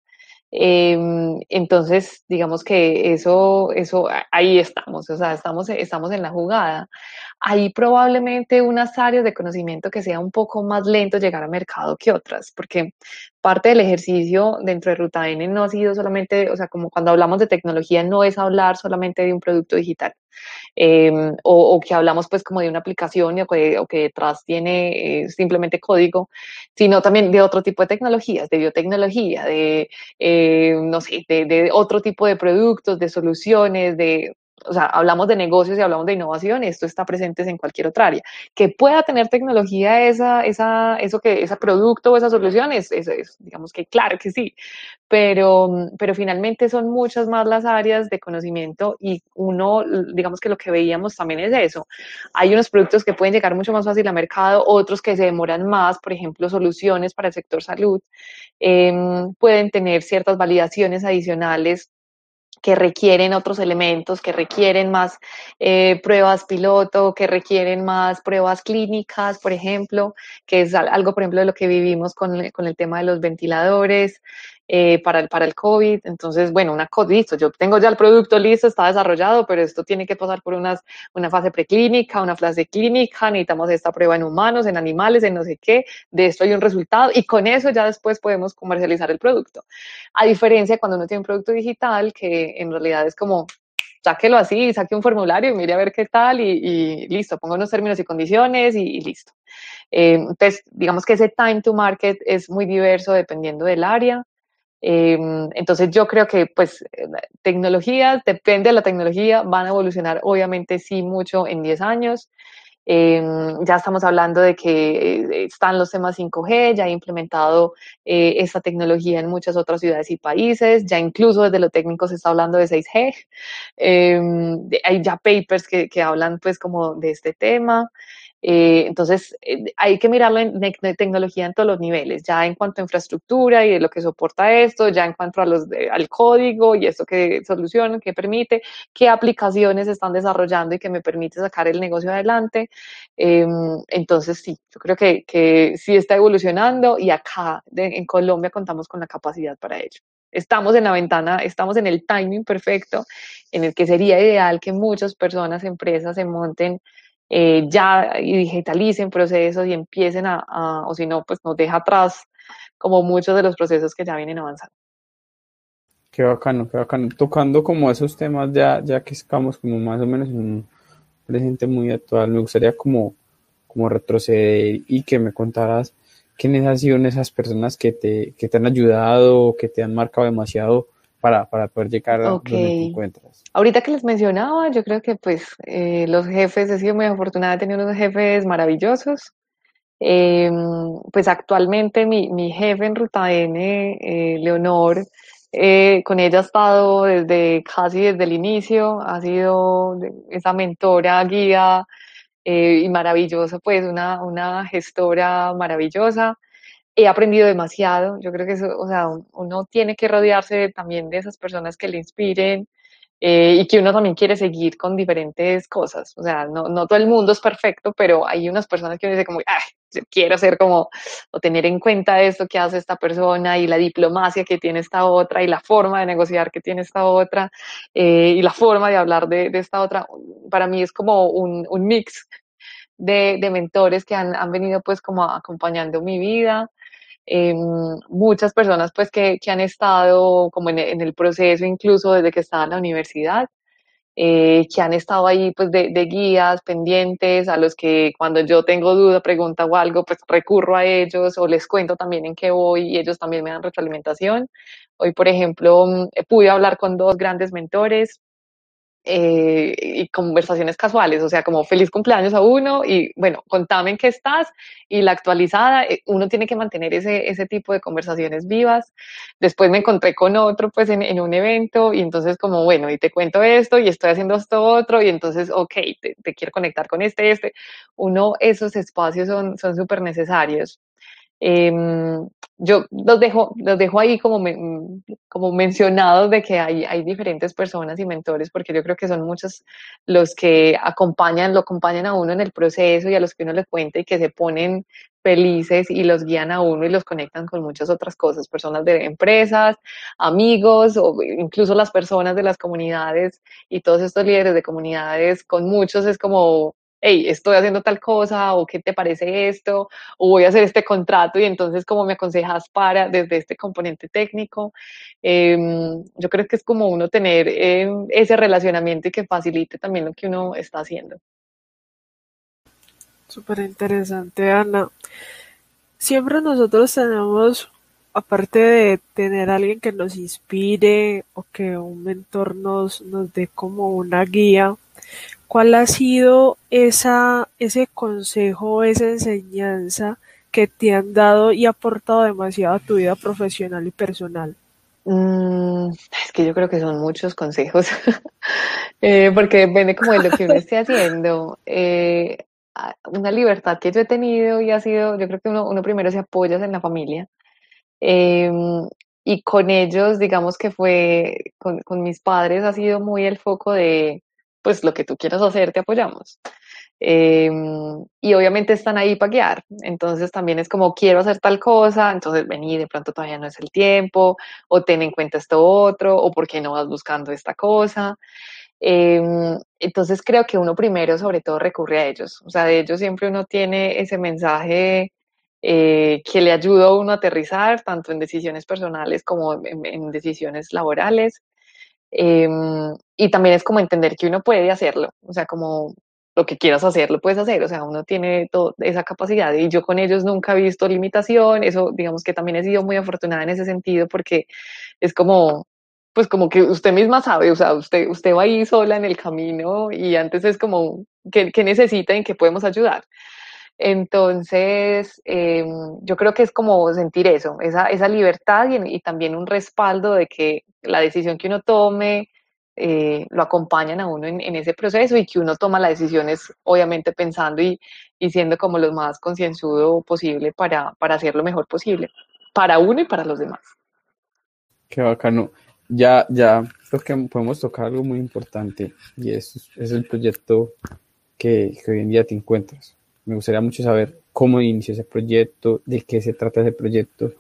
Eh, entonces, digamos que eso, eso, ahí estamos, o sea, estamos, estamos en la jugada. Hay probablemente unas áreas de conocimiento que sea un poco más lento llegar al mercado que otras, porque parte del ejercicio dentro de Ruta N no ha sido solamente, o sea, como cuando hablamos de tecnología, no es hablar solamente de un producto digital. Eh, o, que hablamos pues como de una aplicación o que, o que detrás tiene eh, simplemente código, sino también de otro tipo de tecnologías, de biotecnología, de, eh, no sé, de, de, otro tipo de productos, de soluciones, de, o sea, hablamos de negocios y hablamos de innovación, esto está presente en cualquier otra área. Que pueda tener tecnología esa, esa, eso que, ese producto o esa solución, es, es, digamos que claro que sí, pero, pero finalmente son muchas más las áreas de conocimiento y uno, digamos que lo que veíamos también es eso. Hay unos productos que pueden llegar mucho más fácil al mercado, otros que se demoran más, por ejemplo, soluciones para el sector salud, em, pueden tener ciertas validaciones adicionales que requieren otros elementos, que requieren más eh, pruebas piloto, que requieren más pruebas clínicas, por ejemplo, que es algo, por ejemplo, de lo que vivimos con, con el tema de los ventiladores. Eh, para, el, para el COVID. Entonces, bueno, una cosa, listo, yo tengo ya el producto listo, está desarrollado, pero esto tiene que pasar por unas, una fase preclínica, una fase clínica, necesitamos esta prueba en humanos, en animales, en no sé qué, de esto hay un resultado y con eso ya después podemos comercializar el producto. A diferencia cuando uno tiene un producto digital, que en realidad es como, sáquelo así, saque un formulario y mire a ver qué tal y, listo, pongo unos términos y condiciones y, listo. Eh, entonces, digamos que ese time to market es muy diverso dependiendo del área. Em, entonces yo creo que pues tecnologías, depende de la tecnología, van a evolucionar obviamente sí mucho en 10 años. Em, ya estamos hablando de que eh, están los temas 5G, ya ha implementado eh, esta tecnología en muchas otras ciudades y países, ya incluso desde lo técnico se está hablando de 6G, em, hay ya papers que, que hablan pues como de este tema. Eh, entonces, eh, hay que mirarlo en, tecnología en todos los niveles, ya en cuanto a infraestructura y de lo que soporta esto, ya en cuanto a los al código y esto que soluciona, que permite, qué aplicaciones están desarrollando y que me permite sacar el negocio adelante. Em, entonces, sí, yo creo que, que sí está evolucionando y acá en Colombia contamos con la capacidad para ello. Estamos en la ventana, estamos en el timing perfecto en el que sería ideal que muchas personas, empresas se monten eh, ya digitalicen procesos y empiecen a, o si no, pues nos deja atrás como muchos de los procesos que ya vienen avanzando. Qué bacano, qué bacano. Tocando como esos temas ya, ya que estamos como más o menos en un presente muy actual, me gustaría como, como retroceder y que me contaras quiénes han sido esas personas que te, que te han ayudado, que te han marcado demasiado para, para poder llegar a donde te encuentras. Ahorita que les mencionaba, yo creo que pues eh, los jefes, he sido muy afortunada, he tenido unos jefes maravillosos. Em, pues actualmente mi, mi, jefe en Ruta N, eh, Leonor, eh, con ella ha estado desde casi desde el inicio, ha sido esa mentora, guía y maravillosa, pues una, una gestora maravillosa he aprendido demasiado. Yo creo que eso, o sea, uno tiene que rodearse también de esas personas que le inspiren eh, y que uno también quiere seguir con diferentes cosas. O sea, no, no todo el mundo es perfecto, pero hay unas personas que uno dice como, ay, yo quiero ser como, o tener en cuenta esto que hace esta persona y la diplomacia que tiene esta otra y la forma de negociar que tiene esta otra eh, y la forma de hablar de, de, esta otra. Para mí es como un, un mix de, de, mentores que han, han, venido pues como acompañando mi vida. Eh, muchas personas pues que, que han estado como en, el proceso incluso desde que estaba en la universidad, eh, que han estado ahí pues de, de, guías pendientes, a los que cuando yo tengo duda, pregunta o algo, pues recurro a ellos o les cuento también en qué voy y ellos también me dan retroalimentación. Hoy, por ejemplo, mm, pude hablar con dos grandes mentores, eh, y conversaciones casuales, o sea, como feliz cumpleaños a uno y bueno, contame en qué estás y la actualizada, eh, uno tiene que mantener ese, ese tipo de conversaciones vivas. Después me encontré con otro pues en, en un evento y entonces como, bueno, y te cuento esto y estoy haciendo esto otro y entonces, ok, te, quiero conectar con este, este. Uno, esos espacios son súper necesarios. Eh, yo los dejo, los dejo ahí como, me, como mencionados de que hay, hay diferentes personas y mentores, porque yo creo que son muchos los que acompañan, lo acompañan a uno en el proceso y a los que uno le cuenta y que se ponen felices y los guían a uno y los conectan con muchas otras cosas, personas de empresas, amigos o incluso las personas de las comunidades y todos estos líderes de comunidades, con muchos es como hey, estoy haciendo tal cosa, o qué te parece esto, o voy a hacer este contrato y entonces cómo me aconsejas para desde este componente técnico. Eh, yo creo que es como uno tener eh, ese relacionamiento y que facilite también lo que uno está haciendo. Súper interesante, Ana. Siempre nosotros tenemos aparte de tener alguien que nos inspire o que un mentor nos dé como una guía, ¿cuál ha sido esa, ese consejo, esa enseñanza que te han dado y aportado demasiado a tu vida profesional y personal? Mm, es que yo creo que son muchos consejos, eh, porque depende como de lo que uno esté haciendo. Eh, una libertad que yo he tenido y ha sido, yo creo que uno, uno primero se apoya en la familia. Em, y con ellos, digamos que fue, con, con, mis padres ha sido muy el foco de, pues lo que tú quieras hacer, te apoyamos. Em, y obviamente están ahí para guiar. Entonces también es como quiero hacer tal cosa, entonces vení, de pronto todavía no es el tiempo, o ten en cuenta esto otro, o por qué no vas buscando esta cosa. Em, entonces creo que uno primero sobre todo recurre a ellos. O sea, de ellos siempre uno tiene ese mensaje eh, que le ayuda a uno a aterrizar, tanto en decisiones personales como en decisiones laborales. Em, y también es como entender que uno puede hacerlo, o sea, como lo que quieras hacer, lo puedes hacer, o sea, uno tiene toda esa capacidad y yo con ellos nunca he visto limitación, eso digamos que también he sido muy afortunada en ese sentido porque es como, pues como que usted misma sabe, o sea, usted, usted va ahí sola en el camino y antes es como, ¿qué, qué necesita en qué podemos ayudar? Entonces, eh, yo creo que es como sentir eso, esa, libertad y, también un respaldo de que la decisión que uno tome eh, lo acompañan a uno en, ese proceso y que uno toma las decisiones obviamente pensando y, siendo como lo más concienzudo posible para, hacer lo mejor posible, para uno y para los demás. Qué bacano. Ya, ya creo que podemos tocar algo muy importante y es, el proyecto que hoy en día te encuentras. Me gustaría mucho saber cómo inició ese proyecto, de qué se trata ese proyecto,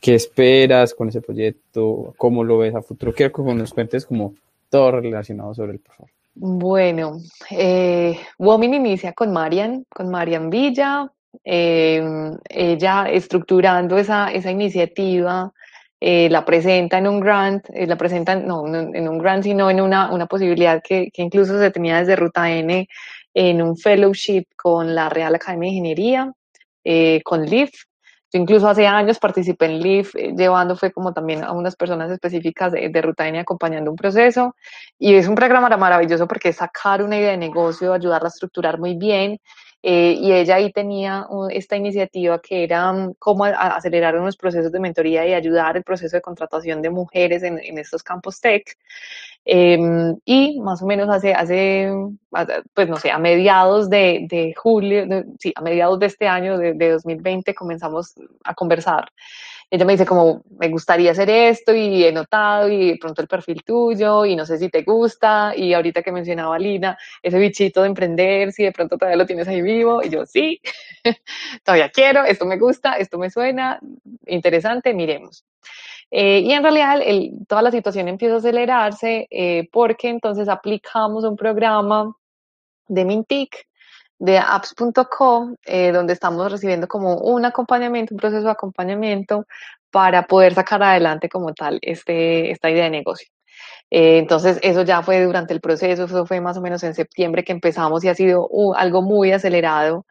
qué esperas con ese proyecto, cómo lo ves a futuro. Quiero que nos cuentes como todo relacionado sobre el por Bueno, eh, Womin inicia con Marian, con Marian Villa, eh, ella estructurando esa, esa iniciativa, eh, la presenta en un grant, eh, la presenta, no, en un grant, sino en una, una posibilidad que, que, incluso se tenía desde Ruta N en un fellowship con la Real Academia de Ingeniería, eh, con LIF, yo incluso hace años participé en LIF, eh, llevando fue como también a unas personas específicas de, de Ruta N acompañando un proceso. Y es un programa maravilloso porque es sacar una idea de negocio, ayudarla a estructurar muy bien. Eh, y ella ahí tenía esta iniciativa que era um, cómo acelerar unos procesos de mentoría y ayudar el proceso de contratación de mujeres en, en estos campos tech. Eh, y más o menos hace, hace, pues no sé, a mediados de, julio, sí, a mediados de este año, de, de, 2020, comenzamos a conversar. Ella me dice como, me gustaría hacer esto y he notado y de pronto el perfil tuyo y no sé si te gusta y ahorita que mencionaba Lina, ese bichito de emprender, si de pronto todavía lo tienes ahí vivo y yo sí, todavía quiero, esto me gusta, esto me suena interesante, miremos. Eh, y en realidad toda la situación empieza a acelerarse eh, porque entonces aplicamos un programa de Mintic, de apps.com, eh, donde estamos recibiendo como un acompañamiento, un proceso de acompañamiento para poder sacar adelante como tal este, esta idea de negocio. Eh, entonces, eso ya fue durante el proceso, eso fue más o menos en septiembre que empezamos y ha sido uh, algo muy acelerado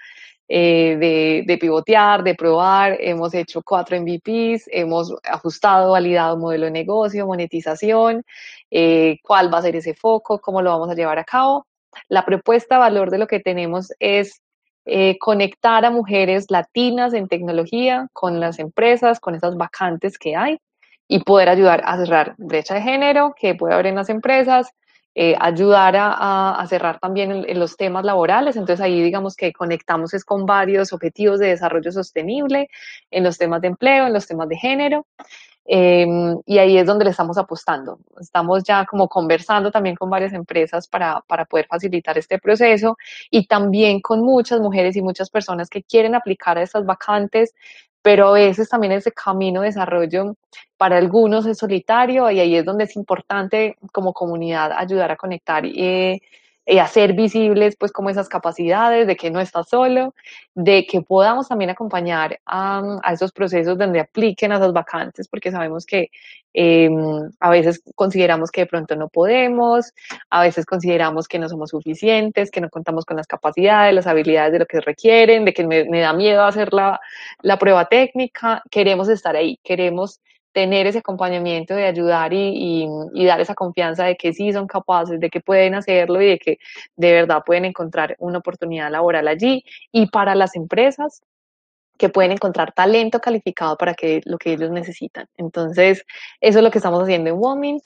eh, de, pivotear, de probar. Hemos hecho cuatro MVPs, hemos ajustado, validado modelo de negocio, monetización, eh, cuál va a ser ese foco, cómo lo vamos a llevar a cabo. La propuesta valor de lo que tenemos es eh, conectar a mujeres latinas en tecnología con las empresas, con esas vacantes que hay y poder ayudar a cerrar brecha de género que puede haber en las empresas, eh, ayudar a, cerrar también en, los temas laborales. Entonces ahí digamos que conectamos es con varios objetivos de desarrollo sostenible en los temas de empleo, en los temas de género. Eh, y ahí es donde le estamos apostando. Estamos ya como conversando también con varias empresas para, para poder facilitar este proceso y también con muchas mujeres y muchas personas que quieren aplicar a estas vacantes, pero a veces también ese camino de desarrollo para algunos es solitario y ahí es donde es importante como comunidad ayudar a conectar eh, y hacer visibles pues como esas capacidades, de que no estás solo, de que podamos también acompañar a, a esos procesos donde apliquen a esas vacantes, porque sabemos que eh, a veces consideramos que de pronto no podemos, a veces consideramos que no somos suficientes, que no contamos con las capacidades, las habilidades de lo que requieren, de que me, me da miedo hacer la, la prueba técnica, queremos estar ahí, queremos tener ese acompañamiento de ayudar y, dar esa confianza de que sí son capaces, de que pueden hacerlo y de que de verdad pueden encontrar una oportunidad laboral allí. Y para las empresas, que pueden encontrar talento calificado para que lo que ellos necesitan. Entonces, eso es lo que estamos haciendo en Womint.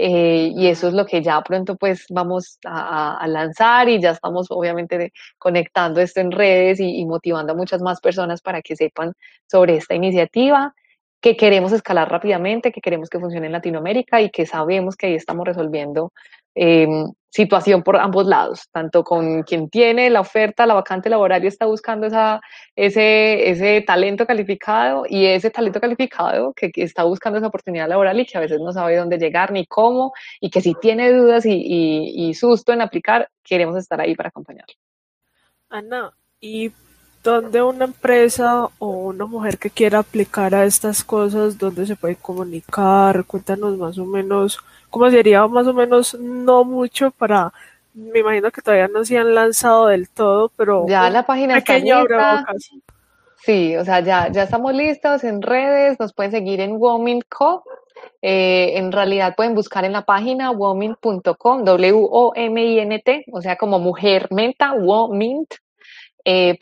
Eh, y eso es lo que ya pronto pues vamos a, a lanzar y ya estamos obviamente conectando esto en redes y, y motivando a muchas más personas para que sepan sobre esta iniciativa que queremos escalar rápidamente, que queremos que funcione en Latinoamérica y que sabemos que ahí estamos resolviendo eh, situación por ambos lados, tanto con quien tiene la oferta, la vacante laboral y está buscando esa, ese, ese talento calificado y ese talento calificado que, que, está buscando esa oportunidad laboral y que a veces no sabe dónde llegar ni cómo y que si tiene dudas y, y, y susto en aplicar, queremos estar ahí para acompañarlo. Ana, y donde una empresa o una mujer que quiera aplicar a estas cosas, dónde se puede comunicar, cuéntanos más o menos cómo sería más o menos no mucho para me imagino que todavía no se han lanzado del todo, pero ya la página está lista. Sí, o sea, ya, ya estamos listos en redes, nos pueden seguir en Wominco. Eh, en realidad pueden buscar en la página womint.com, W-O-M-I-N-T, o sea, como mujer menta, womint, eh.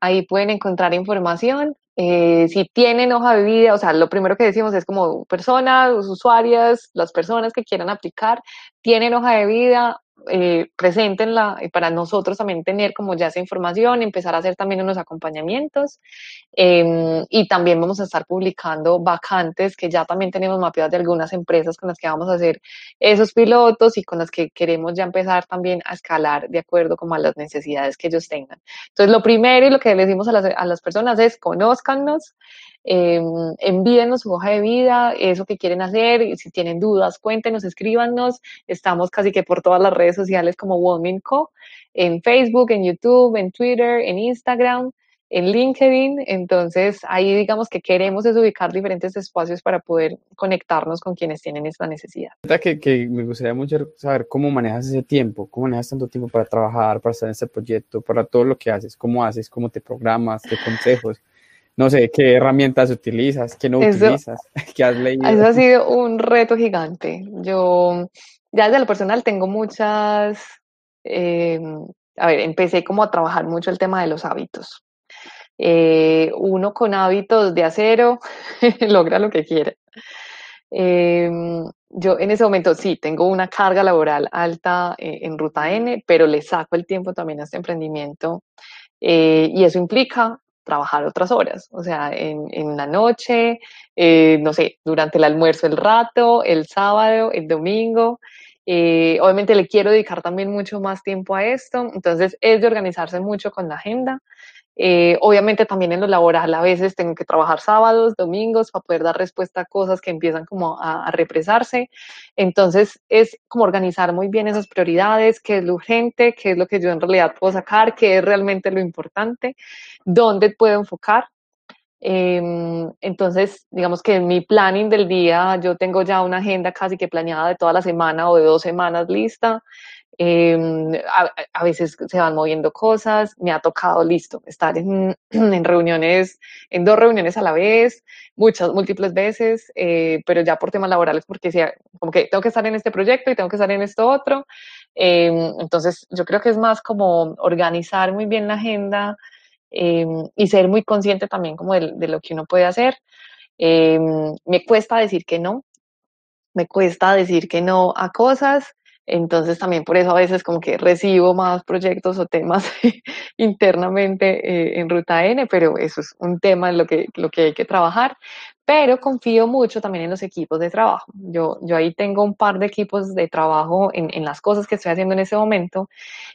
Ahí pueden encontrar información. Eh, si tienen hoja de vida, o sea, lo primero que decimos es como personas, usuarias, las personas que quieran aplicar, tienen hoja de vida, eh, preséntenla para nosotros también tener como ya esa información, empezar a hacer también unos acompañamientos eh, y también vamos a estar publicando vacantes que ya también tenemos mapeadas de algunas empresas con las que vamos a hacer esos pilotos y con las que queremos ya empezar también a escalar de acuerdo como a las necesidades que ellos tengan. Entonces, lo primero y lo que le decimos a las, a las personas es conózcanos, eh, envíenos su hoja de vida, eso que quieren hacer, si tienen dudas, cuéntenos, escríbanos, estamos casi que por todas las redes sociales como Wominco, en Facebook, en YouTube, en Twitter, en Instagram, en LinkedIn, entonces ahí digamos que queremos es ubicar diferentes espacios para poder conectarnos con quienes tienen esta necesidad. Que me gustaría mucho saber cómo manejas ese tiempo, cómo manejas tanto tiempo para trabajar, para estar en este proyecto, para todo lo que haces, cómo haces, cómo te programas, qué consejos no sé, qué herramientas utilizas, qué no eso, utilizas, qué has leído. Eso ha sido un reto gigante. Yo, ya desde lo personal, tengo muchas, eh, a ver, empecé como a trabajar mucho el tema de los hábitos. Eh, uno con hábitos de acero logra lo que quiere. Eh, yo en ese momento sí, tengo una carga laboral alta eh, en Ruta N, pero le saco el tiempo también a este emprendimiento eh, y eso implica trabajar otras horas, o sea, en, en la noche, eh, no sé, durante el almuerzo el rato, el sábado, el domingo. Eh, obviamente le quiero dedicar también mucho más tiempo a esto, entonces es de organizarse mucho con la agenda. Eh, obviamente también en lo laboral a veces tengo que trabajar sábados, domingos para poder dar respuesta a cosas que empiezan como a, represarse. Entonces es como organizar muy bien esas prioridades, qué es lo urgente, qué es lo que yo en realidad puedo sacar, qué es realmente lo importante, dónde puedo enfocar. Eh, entonces, digamos que en mi planning del día yo tengo ya una agenda casi que planeada de toda la semana o de dos semanas lista. Eh, a, a, veces se van moviendo cosas, me ha tocado, listo, estar en, en reuniones, en dos reuniones a la vez, muchas, múltiples veces, eh, pero ya por temas laborales, porque sea, como que tengo que estar en este proyecto y tengo que estar en esto otro. Eh, entonces, yo creo que es más como organizar muy bien la agenda y ser muy consciente también como de, de lo que uno puede hacer. me cuesta decir que no, me cuesta decir que no a cosas, entonces también por eso a veces como que recibo más proyectos o temas internamente eh, en Ruta N, pero eso es un tema en lo que, lo que hay que trabajar. pero confío mucho también en los equipos de trabajo. Yo, yo ahí tengo un par de equipos de trabajo en, en las cosas que estoy haciendo en ese momento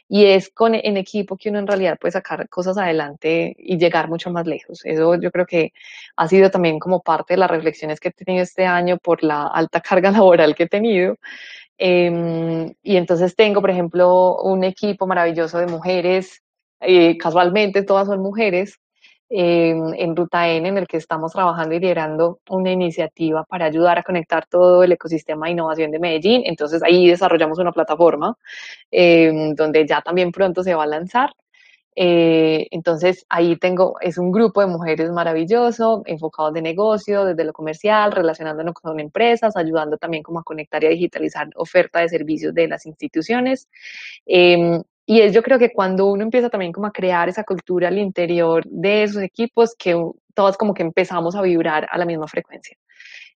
y es con en equipo que uno en realidad puede sacar cosas adelante y llegar mucho más lejos. Eso yo creo que ha sido también como parte de las reflexiones que he tenido este año por la alta carga laboral que he tenido. Eh, y entonces tengo, por ejemplo, un equipo maravilloso de mujeres, eh, casualmente todas son mujeres, en Ruta N, en el que estamos trabajando y liderando una iniciativa para ayudar a conectar todo el ecosistema de innovación de Medellín. Entonces ahí desarrollamos una plataforma eh, donde ya también pronto se va a lanzar. Eh, entonces ahí tengo, es un grupo de mujeres maravilloso, enfocados de negocio, desde lo comercial, relacionándonos con empresas, ayudando también como a conectar y a digitalizar oferta de servicios de las instituciones. Eh, y es yo creo que cuando uno empieza también como a crear esa cultura al interior de esos equipos, que todos como que empezamos a vibrar a la misma frecuencia.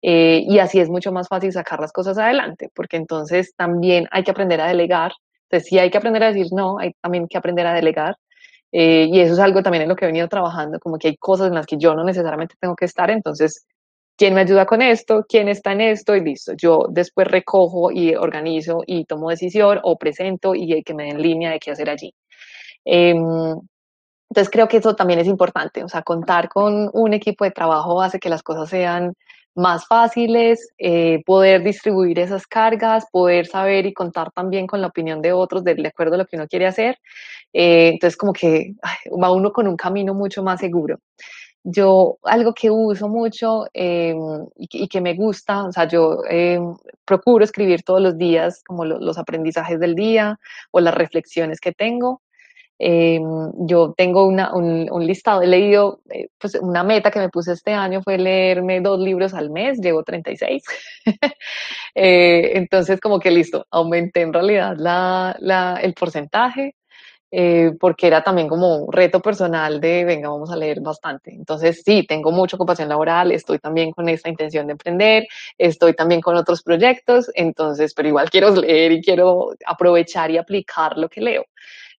Eh, y así es mucho más fácil sacar las cosas adelante, porque entonces también hay que aprender a delegar. Entonces, si hay que aprender a decir no, hay también que aprender a delegar. Eh, y eso es algo también en lo que he venido trabajando, como que hay cosas en las que yo no necesariamente tengo que estar, entonces ¿quién me ayuda con esto? ¿Quién está en esto? Y listo. Yo después recojo y organizo y tomo decisión o presento y que me den línea de qué hacer allí. Em, entonces creo que eso también es importante, o sea, contar con un equipo de trabajo hace que las cosas sean más fáciles, eh, poder distribuir esas cargas, poder saber y contar también con la opinión de otros de, acuerdo a lo que uno quiere hacer. Eh, entonces como que va uno con un camino mucho más seguro yo algo que uso mucho eh, y, que me gusta, o sea, yo eh, procuro escribir todos los días como los aprendizajes del día o las reflexiones que tengo. Eh, yo tengo una, un, un, listado, he leído, pues una meta que me puse este año fue leerme dos libros al mes, llevo 36. entonces, como que listo, aumenté en realidad la, la, el porcentaje. Eh, porque era también como un reto personal de, venga, vamos a leer bastante. Entonces, sí, tengo mucha ocupación laboral, estoy también con esta intención de emprender, estoy también con otros proyectos, entonces, pero igual quiero leer y quiero aprovechar y aplicar lo que leo.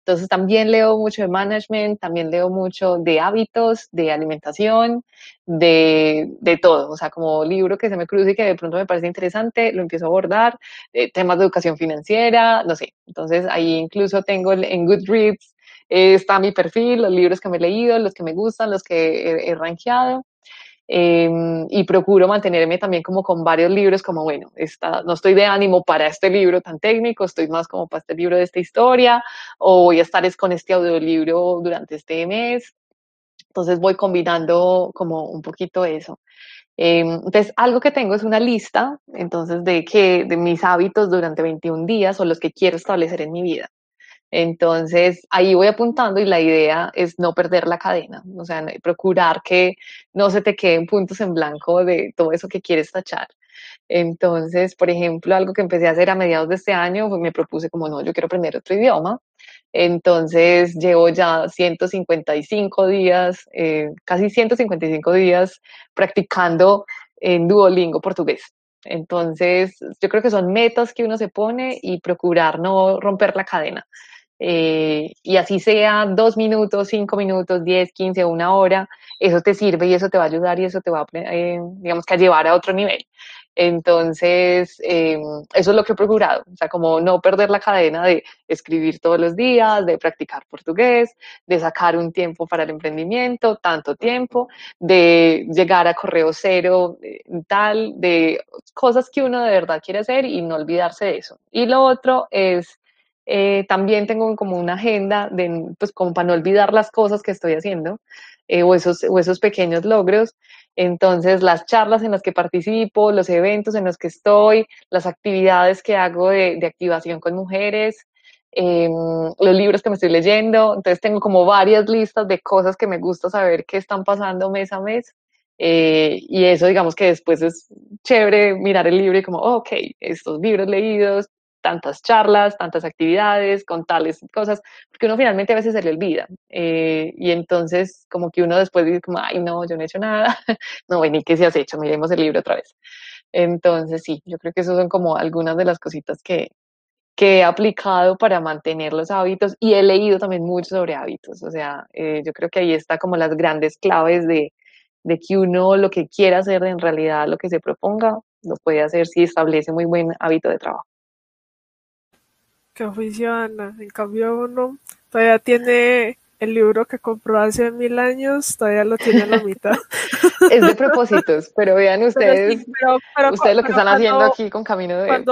Entonces también leo mucho de management, también leo mucho de hábitos, de alimentación, de, de todo. O sea, como libro que se me cruce y que de pronto me parece interesante, lo empiezo a abordar. Eh, temas de educación financiera, no sé. Entonces ahí incluso tengo en Goodreads, eh, está mi perfil, los libros que me he leído, los que me gustan, los que he, he. Em, y procuro mantenerme también como con varios libros, como bueno, está, no estoy de ánimo para este libro tan técnico, estoy más como para este libro de esta historia, o voy a estar es con este audiolibro durante este mes. Entonces voy combinando como un poquito eso. Em, entonces, algo que tengo es una lista, entonces, de que de mis hábitos durante 21 días o los que quiero establecer en mi vida. Entonces, ahí voy apuntando y la idea es no perder la cadena, o sea, procurar que no se te queden puntos en blanco de todo eso que quieres tachar. Entonces, por ejemplo, algo que empecé a hacer a mediados de este año, me propuse como, no, yo quiero aprender otro idioma. Entonces, llevo ya 155 días, eh, casi 155 días practicando en Duolingo portugués. Entonces, yo creo que son metas que uno se pone y procurar no romper la cadena. Eh, y así sea dos minutos, cinco minutos, diez, quince, una hora, eso te sirve y eso te va a ayudar y eso te va a, eh, digamos que a llevar a otro nivel. Entonces, eh, eso es lo que he procurado, o sea, como no perder la cadena de escribir todos los días, de practicar portugués, de sacar un tiempo para el emprendimiento, tanto tiempo, de llegar a correo cero, tal, de cosas que uno de verdad quiere hacer y no olvidarse de eso. Y lo otro es eh, también tengo como una agenda pues como para no olvidar las cosas que estoy haciendo eh, o, esos, o esos pequeños logros. Entonces, las charlas en las que participo, los eventos en los que estoy, las actividades que hago de, de activación con mujeres, eh, los libros que me estoy leyendo. Entonces, tengo como varias listas de cosas que me gusta saber que están pasando mes a mes. Eh, y eso, digamos que después es chévere mirar el libro y como, oh, ok, estos libros leídos, tantas charlas, tantas actividades, con tales cosas, porque uno finalmente a veces se le olvida. Eh, y entonces como que uno después dice como, ay, no, yo no he hecho nada. no, bueno, ¿y qué se has hecho? Miremos el libro otra vez. Entonces sí, yo creo que esas son como algunas de las cositas que, que he aplicado para mantener los hábitos y he leído también mucho sobre hábitos. O sea, eh, yo creo que ahí está como las grandes claves de, de que uno lo que quiera hacer en realidad, lo que se proponga, lo puede hacer si establece muy buen hábito de trabajo. Qué oficio, Ana. En cambio, uno todavía tiene el libro que compró hace mil años, todavía lo tiene a la mitad. es de propósitos, pero vean ustedes, ustedes lo que están haciendo aquí con Camino de...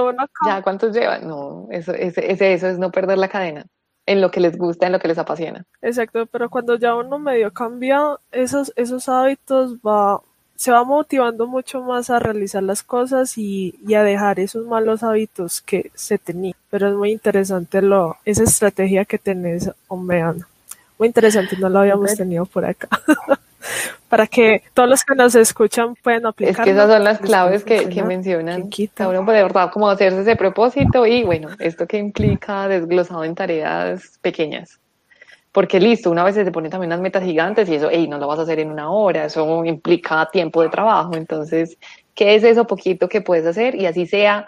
ya, ¿cuántos llevan? No, eso, ese, eso es no perder la cadena en lo que les gusta, en lo que les apasiona. Exacto, pero cuando ya uno medio cambia esos, esos hábitos, va, se va motivando mucho más a realizar las cosas y, y a dejar esos malos hábitos que se tenían. Pero es muy interesante lo, esa estrategia que tenés, Omeana. Muy interesante, no lo habíamos tenido por acá. Para que todos los que nos escuchan puedan aplicar. Es que esas son las claves que, que mencionan. Uno puede, de verdad, como hacerse ese propósito y bueno, esto que implica desglosado en tareas pequeñas. Porque listo, una vez se pone también unas metas gigantes y eso, hey, no lo vas a hacer en una hora, eso implica tiempo de trabajo. Entonces, ¿qué es eso poquito que puedes hacer? Y así sea,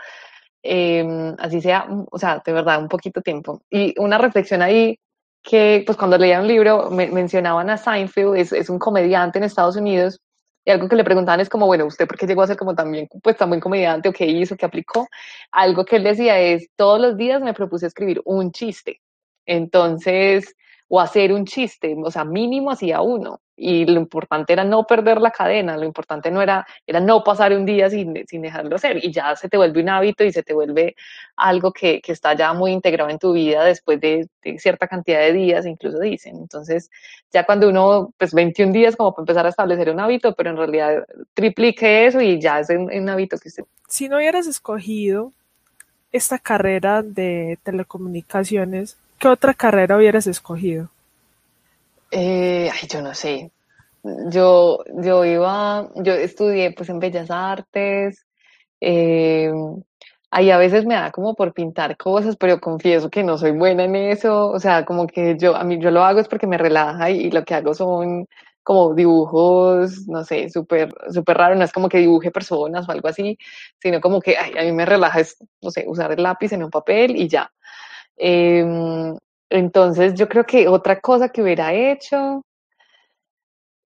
em, así sea, o sea, de verdad, un poquito tiempo. Y una reflexión ahí que pues cuando leía un libro me, mencionaban a Seinfeld, es, es, un comediante en Estados Unidos, y algo que le preguntaban es como, bueno, ¿usted por qué llegó a ser como también, pues tan buen comediante o qué hizo, qué aplicó? Algo que él decía es, todos los días me propuse escribir un chiste. Entonces, o hacer un chiste, o sea, mínimo hacía uno. Y lo importante era no perder la cadena, lo importante no era, era no pasar un día sin, sin dejarlo hacer. Y ya se te vuelve un hábito y se te vuelve algo que, que está ya muy integrado en tu vida después de, cierta cantidad de días, incluso dicen. Entonces, ya cuando uno, pues 21 días como para empezar a establecer un hábito, pero en realidad triplique eso y ya es un, un hábito que usted... Si no hubieras escogido esta carrera de telecomunicaciones, ¿Qué otra carrera hubieras escogido? Eh, ay, yo no sé. Yo, yo iba, yo estudié pues en Bellas Artes. Eh, ahí a veces me da como por pintar cosas, pero confieso que no soy buena en eso. O sea, como que yo, a mí yo lo hago es porque me relaja y, lo que hago son como dibujos, no sé, súper súper raro, no es como que dibuje personas o algo así, sino como que ay, a mí me relaja es, no sé, usar el lápiz en un papel y ya. Em, entonces, yo creo que otra cosa que hubiera hecho,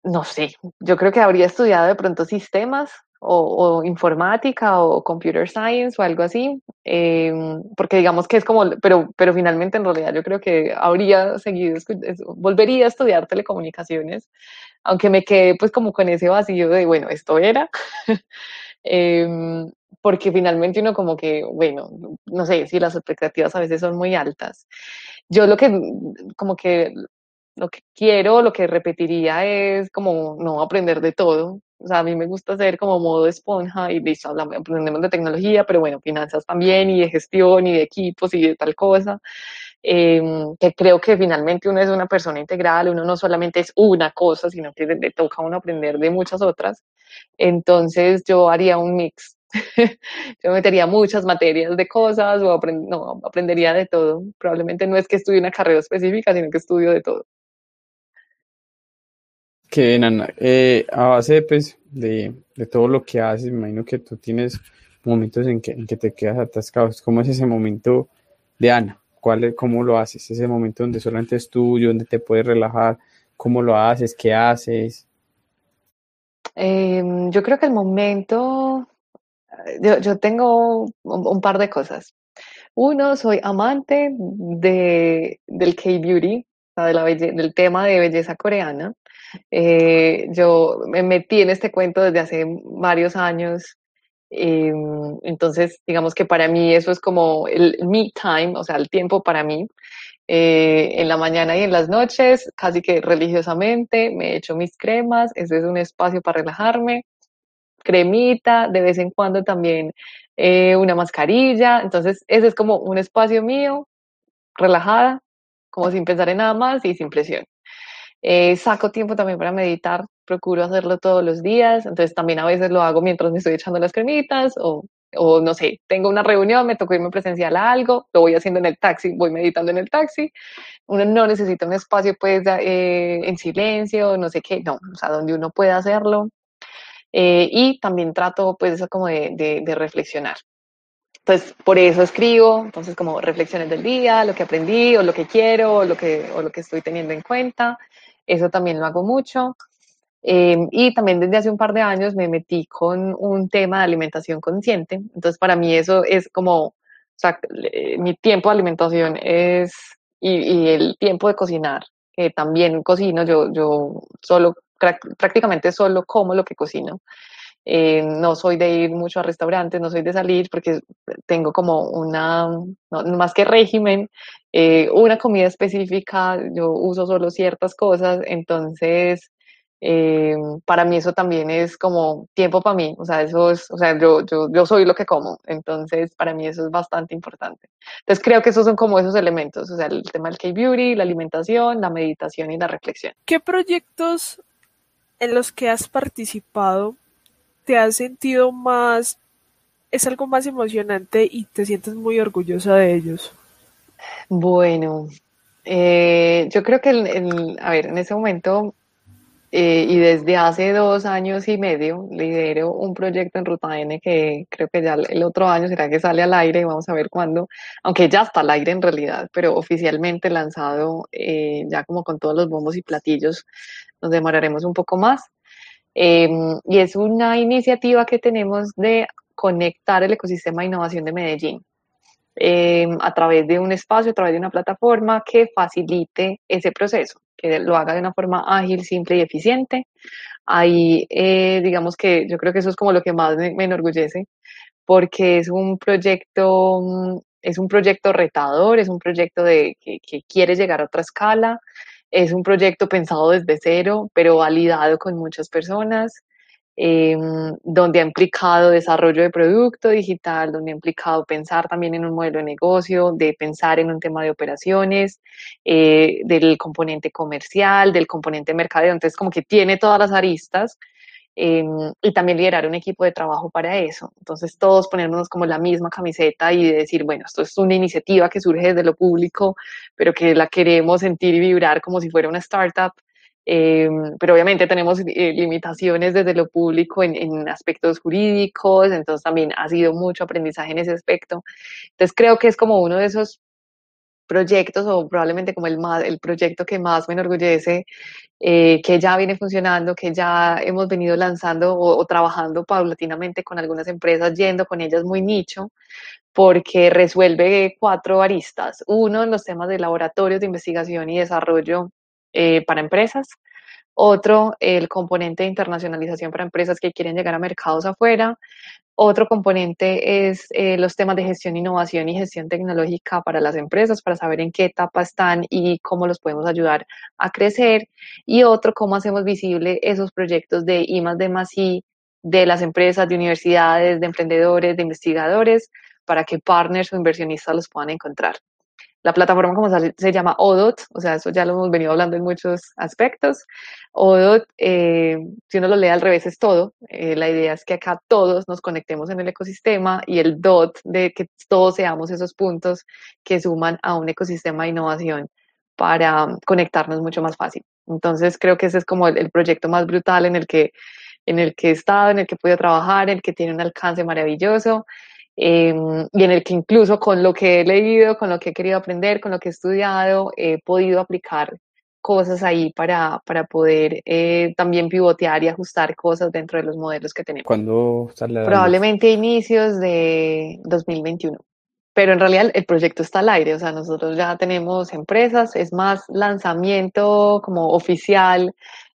no sé, yo creo que habría estudiado de pronto sistemas o, informática o computer science o algo así, em, porque digamos que es como, pero, pero finalmente en realidad yo creo que habría seguido, volvería a estudiar telecomunicaciones, aunque me quedé pues como con ese vacío de, bueno, esto era. Em, porque finalmente uno como que, bueno, no sé si las expectativas a veces son muy altas. Yo lo que, como que, lo que quiero, lo que repetiría es como no aprender de todo. O sea, a mí me gusta ser como modo esponja y listo, aprendemos de tecnología, pero bueno, finanzas también y de gestión y de equipos y de tal cosa. Em, que creo que finalmente uno es una persona integral, uno no solamente es una cosa, sino que le toca a uno aprender de muchas otras. Entonces yo haría un mix yo metería muchas materias de cosas o no, aprendería de todo. Probablemente no es que estudie una carrera específica, sino que estudio de todo. Que Ana, eh, a base pues, de, de, todo lo que haces, me imagino que tú tienes momentos en que, en que te quedas atascado. ¿Cómo es ese momento de Ana? ¿Cuál, ¿Cómo lo haces? Ese momento donde solamente estudio, donde te puedes relajar. ¿Cómo lo haces? ¿Qué haces? Eh, yo creo que el momento yo, yo tengo un, par de cosas. Uno, soy amante de, del K-Beauty, de del tema de belleza coreana. Eh, yo me metí en este cuento desde hace varios años. Em, entonces, digamos que para mí eso es como el me time, o sea, el tiempo para mí. Eh, en la mañana y en las noches, casi que religiosamente, me echo mis cremas, ese es un espacio para relajarme cremita, de vez en cuando también eh, una mascarilla. Entonces, ese es como un espacio mío, relajada, como sin pensar en nada más y sin presión. Eh, saco tiempo también para meditar, procuro hacerlo todos los días, entonces también a veces lo hago mientras me estoy echando las cremitas o, o no sé, tengo una reunión, me tocó irme presencial a algo, lo voy haciendo en el taxi, voy meditando en el taxi. Uno no necesita un espacio pues eh, en silencio, no sé qué, no, o sea, donde uno pueda hacerlo. Eh, y también trato pues eso como de, de, reflexionar. Entonces, por eso escribo, entonces como reflexiones del día, lo que aprendí o lo que quiero o lo que, o lo que estoy teniendo en cuenta. Eso también lo hago mucho. Em, y también desde hace un par de años me metí con un tema de alimentación consciente. Entonces, para mí eso es como, o sea, mi tiempo de alimentación es, y, el tiempo de cocinar, que también cocino, yo, yo solo, prácticamente solo como lo que cocino. Eh, no soy de ir mucho a restaurantes, no soy de salir porque tengo como una, más que régimen, eh, una comida específica, yo uso solo ciertas cosas, entonces eh, para mí eso también es como tiempo para mí, o sea, eso es, o sea, yo, yo, yo soy lo que como, entonces para mí eso es bastante importante. Entonces creo que esos son como esos elementos, o sea, el tema del K-Beauty, la alimentación, la meditación y la reflexión. ¿Qué proyectos en los que has participado te has sentido más, es algo más emocionante y te sientes muy orgullosa de ellos? Bueno, eh, yo creo que, el, a ver, en ese momento eh, y desde hace dos años y medio lidero un proyecto en Ruta N que creo que ya el otro año será que sale al aire, vamos a ver cuándo, aunque ya está al aire en realidad, pero oficialmente lanzado eh, ya como con todos los bombos y platillos, nos demoraremos un poco más. Em, y es una iniciativa que tenemos de conectar el ecosistema de innovación de Medellín em, a través de un espacio, a través de una plataforma que facilite ese proceso, que lo haga de una forma ágil, simple y eficiente. Ahí, eh, digamos que yo creo que eso es como lo que más me, enorgullece, porque es un proyecto, es un proyecto retador, es un proyecto de, que, que quiere llegar a otra escala, es un proyecto pensado desde cero, pero validado con muchas personas, em, donde ha implicado desarrollo de producto digital, donde ha implicado pensar también en un modelo de negocio, de pensar en un tema de operaciones, eh, del componente comercial, del componente mercadeo. Entonces, como que tiene todas las aristas Em, y también liderar un equipo de trabajo para eso. Entonces todos ponernos como la misma camiseta y decir, bueno, esto es una iniciativa que surge desde lo público, pero que la queremos sentir y vibrar como si fuera una startup. Em, pero obviamente tenemos eh, limitaciones desde lo público en, en, aspectos jurídicos, entonces también ha sido mucho aprendizaje en ese aspecto. Entonces creo que es como uno de esos proyectos o probablemente como el, más, el proyecto que más me enorgullece, eh, que ya viene funcionando, que ya hemos venido lanzando o, trabajando paulatinamente con algunas empresas, yendo con ellas muy nicho, porque resuelve cuatro aristas. Uno, en los temas de laboratorios de investigación y desarrollo eh, para empresas. Otro, el componente de internacionalización para empresas que quieren llegar a mercados afuera. Otro componente es eh, los temas de gestión, innovación y gestión tecnológica para las empresas, para saber en qué etapa están y cómo los podemos ayudar a crecer. Y otro, cómo hacemos visible esos proyectos de I D más I de las empresas, de universidades, de emprendedores, de investigadores, para que partners o inversionistas los puedan encontrar. La plataforma como se llama ODOT, o sea, eso ya lo hemos venido hablando en muchos aspectos. ODOT, eh, si uno lo lee al revés, es todo. Eh, la idea es que acá todos nos conectemos en el ecosistema y el DOT de que todos seamos esos puntos que suman a un ecosistema de innovación para conectarnos mucho más fácil. Entonces creo que ese es como el, proyecto más brutal en el que en el que he estado, en el que he podido trabajar, en el que tiene un alcance maravilloso Em, y en el que incluso con lo que he leído, con lo que he querido aprender, con lo que he estudiado, he podido aplicar cosas ahí para, para poder eh, también pivotear y ajustar cosas dentro de los modelos que tenemos. ¿Cuándo sale Probablemente inicios de 2021. Pero en realidad el proyecto está al aire, o sea, nosotros ya tenemos empresas, es más lanzamiento como oficial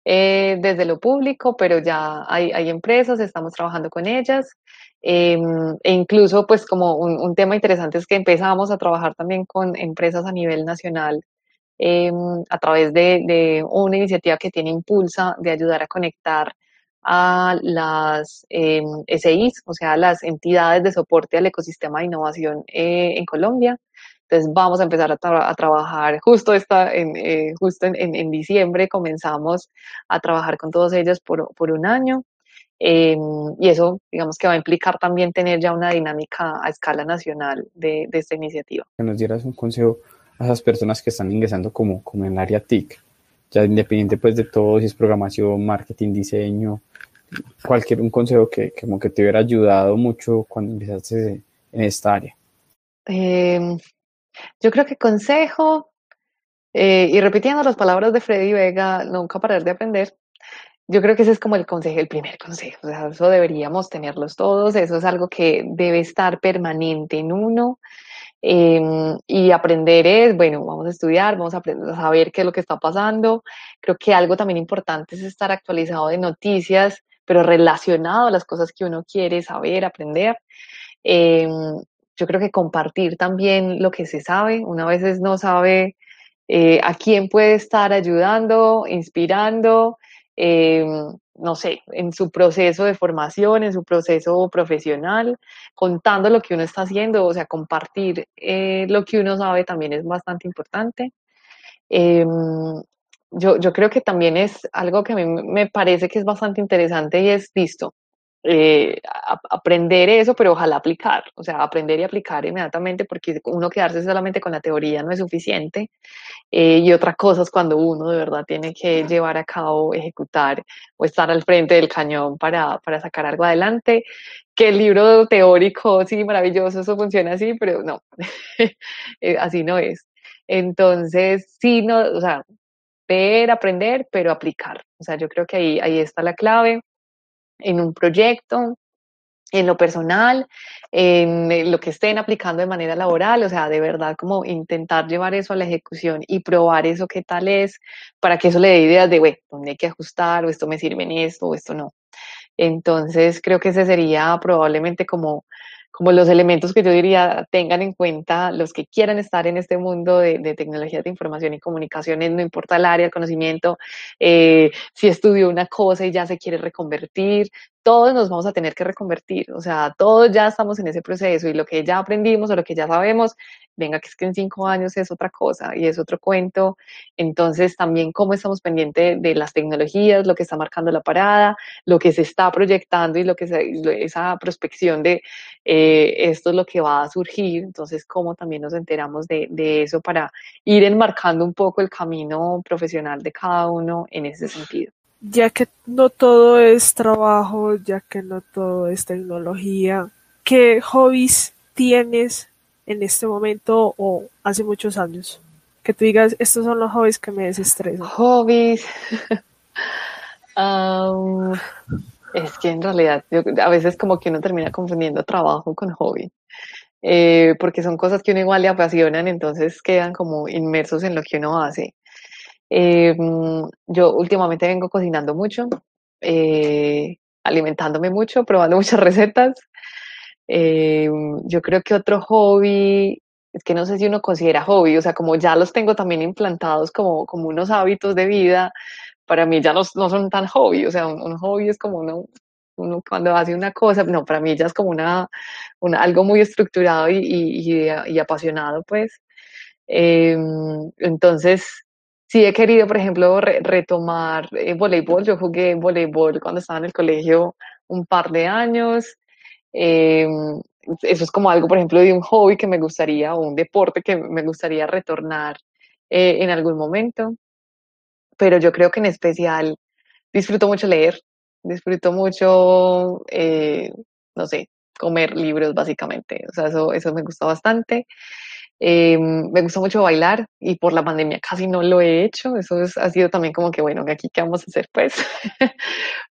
eh, desde lo público, pero ya hay, hay empresas, estamos trabajando con ellas Em, e incluso, pues como un, tema interesante es que empezamos a trabajar también con empresas a nivel nacional em, a través de, una iniciativa que tiene Impulsa de ayudar a conectar a las SIs, o sea, las entidades de soporte al ecosistema de innovación eh, en Colombia. Entonces vamos a empezar a, trabajar justo, esta, en, eh, justo en, diciembre comenzamos a trabajar con todos ellos por, por un año Em, y eso, digamos que va a implicar también tener ya una dinámica a escala nacional de, de, esta iniciativa. Que nos dieras un consejo a esas personas que están ingresando como, como en el área TIC, ya independiente pues de todo, si es programación, marketing, diseño, cualquier un consejo que, como que te hubiera ayudado mucho cuando empezaste en esta área. Em, yo creo que consejo, eh, y repitiendo las palabras de Freddy Vega, nunca parar de aprender, yo creo que ese es como el consejo, el primer consejo. O sea, eso deberíamos tenerlos todos. Eso es algo que debe estar permanente en uno. Em, y aprender es, bueno, vamos a estudiar, vamos a, aprender, a saber qué es lo que está pasando. Creo que algo también importante es estar actualizado de noticias, pero relacionado a las cosas que uno quiere saber, aprender. Em, yo creo que compartir también lo que se sabe. Una veces no sabe eh, a quién puede estar ayudando, inspirando, eh, no sé, en su proceso de formación, en su proceso profesional, contando lo que uno está haciendo, o sea, compartir eh, lo que uno sabe también es bastante importante. Yo, yo, creo que también es algo que a mí me parece que es bastante interesante y es listo. Eh, aprender eso, pero ojalá aplicar, o sea, aprender y aplicar inmediatamente, porque uno quedarse solamente con la teoría no es suficiente. Eh, y otras cosas cuando uno de verdad tiene que llevar a cabo, ejecutar o estar al frente del cañón para, para sacar algo adelante. Que el libro teórico, sí, maravilloso, eso funciona así, pero no, eh, así no es. Entonces, sí, no, o sea, ver, aprender, pero aplicar. O sea, yo creo que ahí, ahí está la clave en un proyecto, en lo personal, en lo que estén aplicando de manera laboral, o sea, de verdad como intentar llevar eso a la ejecución y probar eso qué tal es, para que eso le dé ideas de, bueno, dónde hay que ajustar, o esto me sirve en esto, o esto no. Entonces, creo que ese sería probablemente como como los elementos que yo diría tengan en cuenta los que quieran estar en este mundo de, de tecnologías de información y comunicaciones, no importa el área, el conocimiento, eh, si estudió una cosa y ya se quiere reconvertir, todos nos vamos a tener que reconvertir, o sea, todos ya estamos en ese proceso y lo que ya aprendimos o lo que ya sabemos, venga, que es que en cinco años es otra cosa y es otro cuento, entonces también cómo estamos pendientes de las tecnologías, lo que está marcando la parada, lo que se está proyectando y lo que esa prospección de eh, esto es lo que va a surgir, entonces cómo también nos enteramos de, de eso para ir enmarcando un poco el camino profesional de cada uno en ese sentido ya que no todo es trabajo, ya que no todo es tecnología, ¿qué hobbies tienes en este momento o hace muchos años? Que tú digas, estos son los hobbies que me desestresan. Hobbies. es que en realidad a veces como que uno termina confundiendo trabajo con hobby. Eh, porque son cosas que uno igual le apasionan, entonces quedan como inmersos en lo que uno hace. Eh, yo últimamente vengo cocinando mucho, eh, alimentándome mucho, probando muchas recetas. Eh, yo creo que otro hobby, es que no sé si uno considera hobby, o sea, como ya los tengo también implantados como, como unos hábitos de vida, para mí ya no, no son tan hobby, o sea, un, hobby es como uno, cuando hace una cosa, no, para mí ya es como una, una algo muy estructurado y, y, y apasionado, pues. entonces, sí he querido, por ejemplo, retomar eh, voleibol. Yo jugué voleibol cuando estaba en el colegio un par de años. Em, eso es como algo, por ejemplo, de un hobby que me gustaría, o un deporte que me gustaría retornar eh, en algún momento. Pero yo creo que en especial disfruto mucho leer, disfruto mucho, eh, no sé, comer libros básicamente. O sea, eso, eso me gusta bastante. Eh, me gusta mucho bailar y por la pandemia casi no lo he hecho. Eso ha sido también como que, bueno, aquí qué vamos a hacer pues,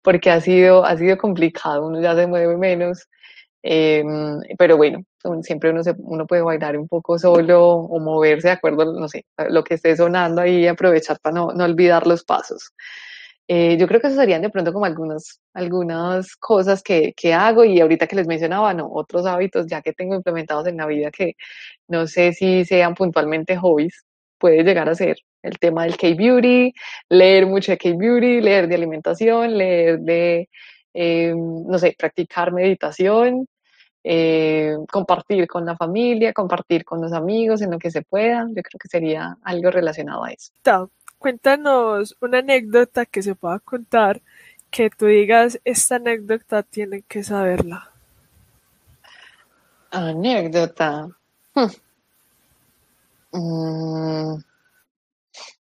porque ha sido, ha sido complicado, uno ya se mueve menos. Eh, pero bueno, siempre uno, se, uno puede bailar un poco solo o moverse de acuerdo, no sé, lo que esté sonando ahí y aprovechar para no, no olvidar los pasos. Eh, yo creo que eso serían de pronto como algunas, algunas cosas que, que, hago y ahorita que les mencionaba, no, otros hábitos ya que tengo implementados en la vida que no sé si sean puntualmente hobbies, puede llegar a ser el tema del K-Beauty, leer mucho de K-Beauty, leer de alimentación, leer de, eh, no sé, practicar meditación, eh, compartir con la familia, compartir con los amigos en lo que se pueda. Yo creo que sería algo relacionado a eso. Cuéntanos una anécdota que se pueda contar, que tú digas, esta anécdota tienen que saberla. Anécdota. Hmm. Mm.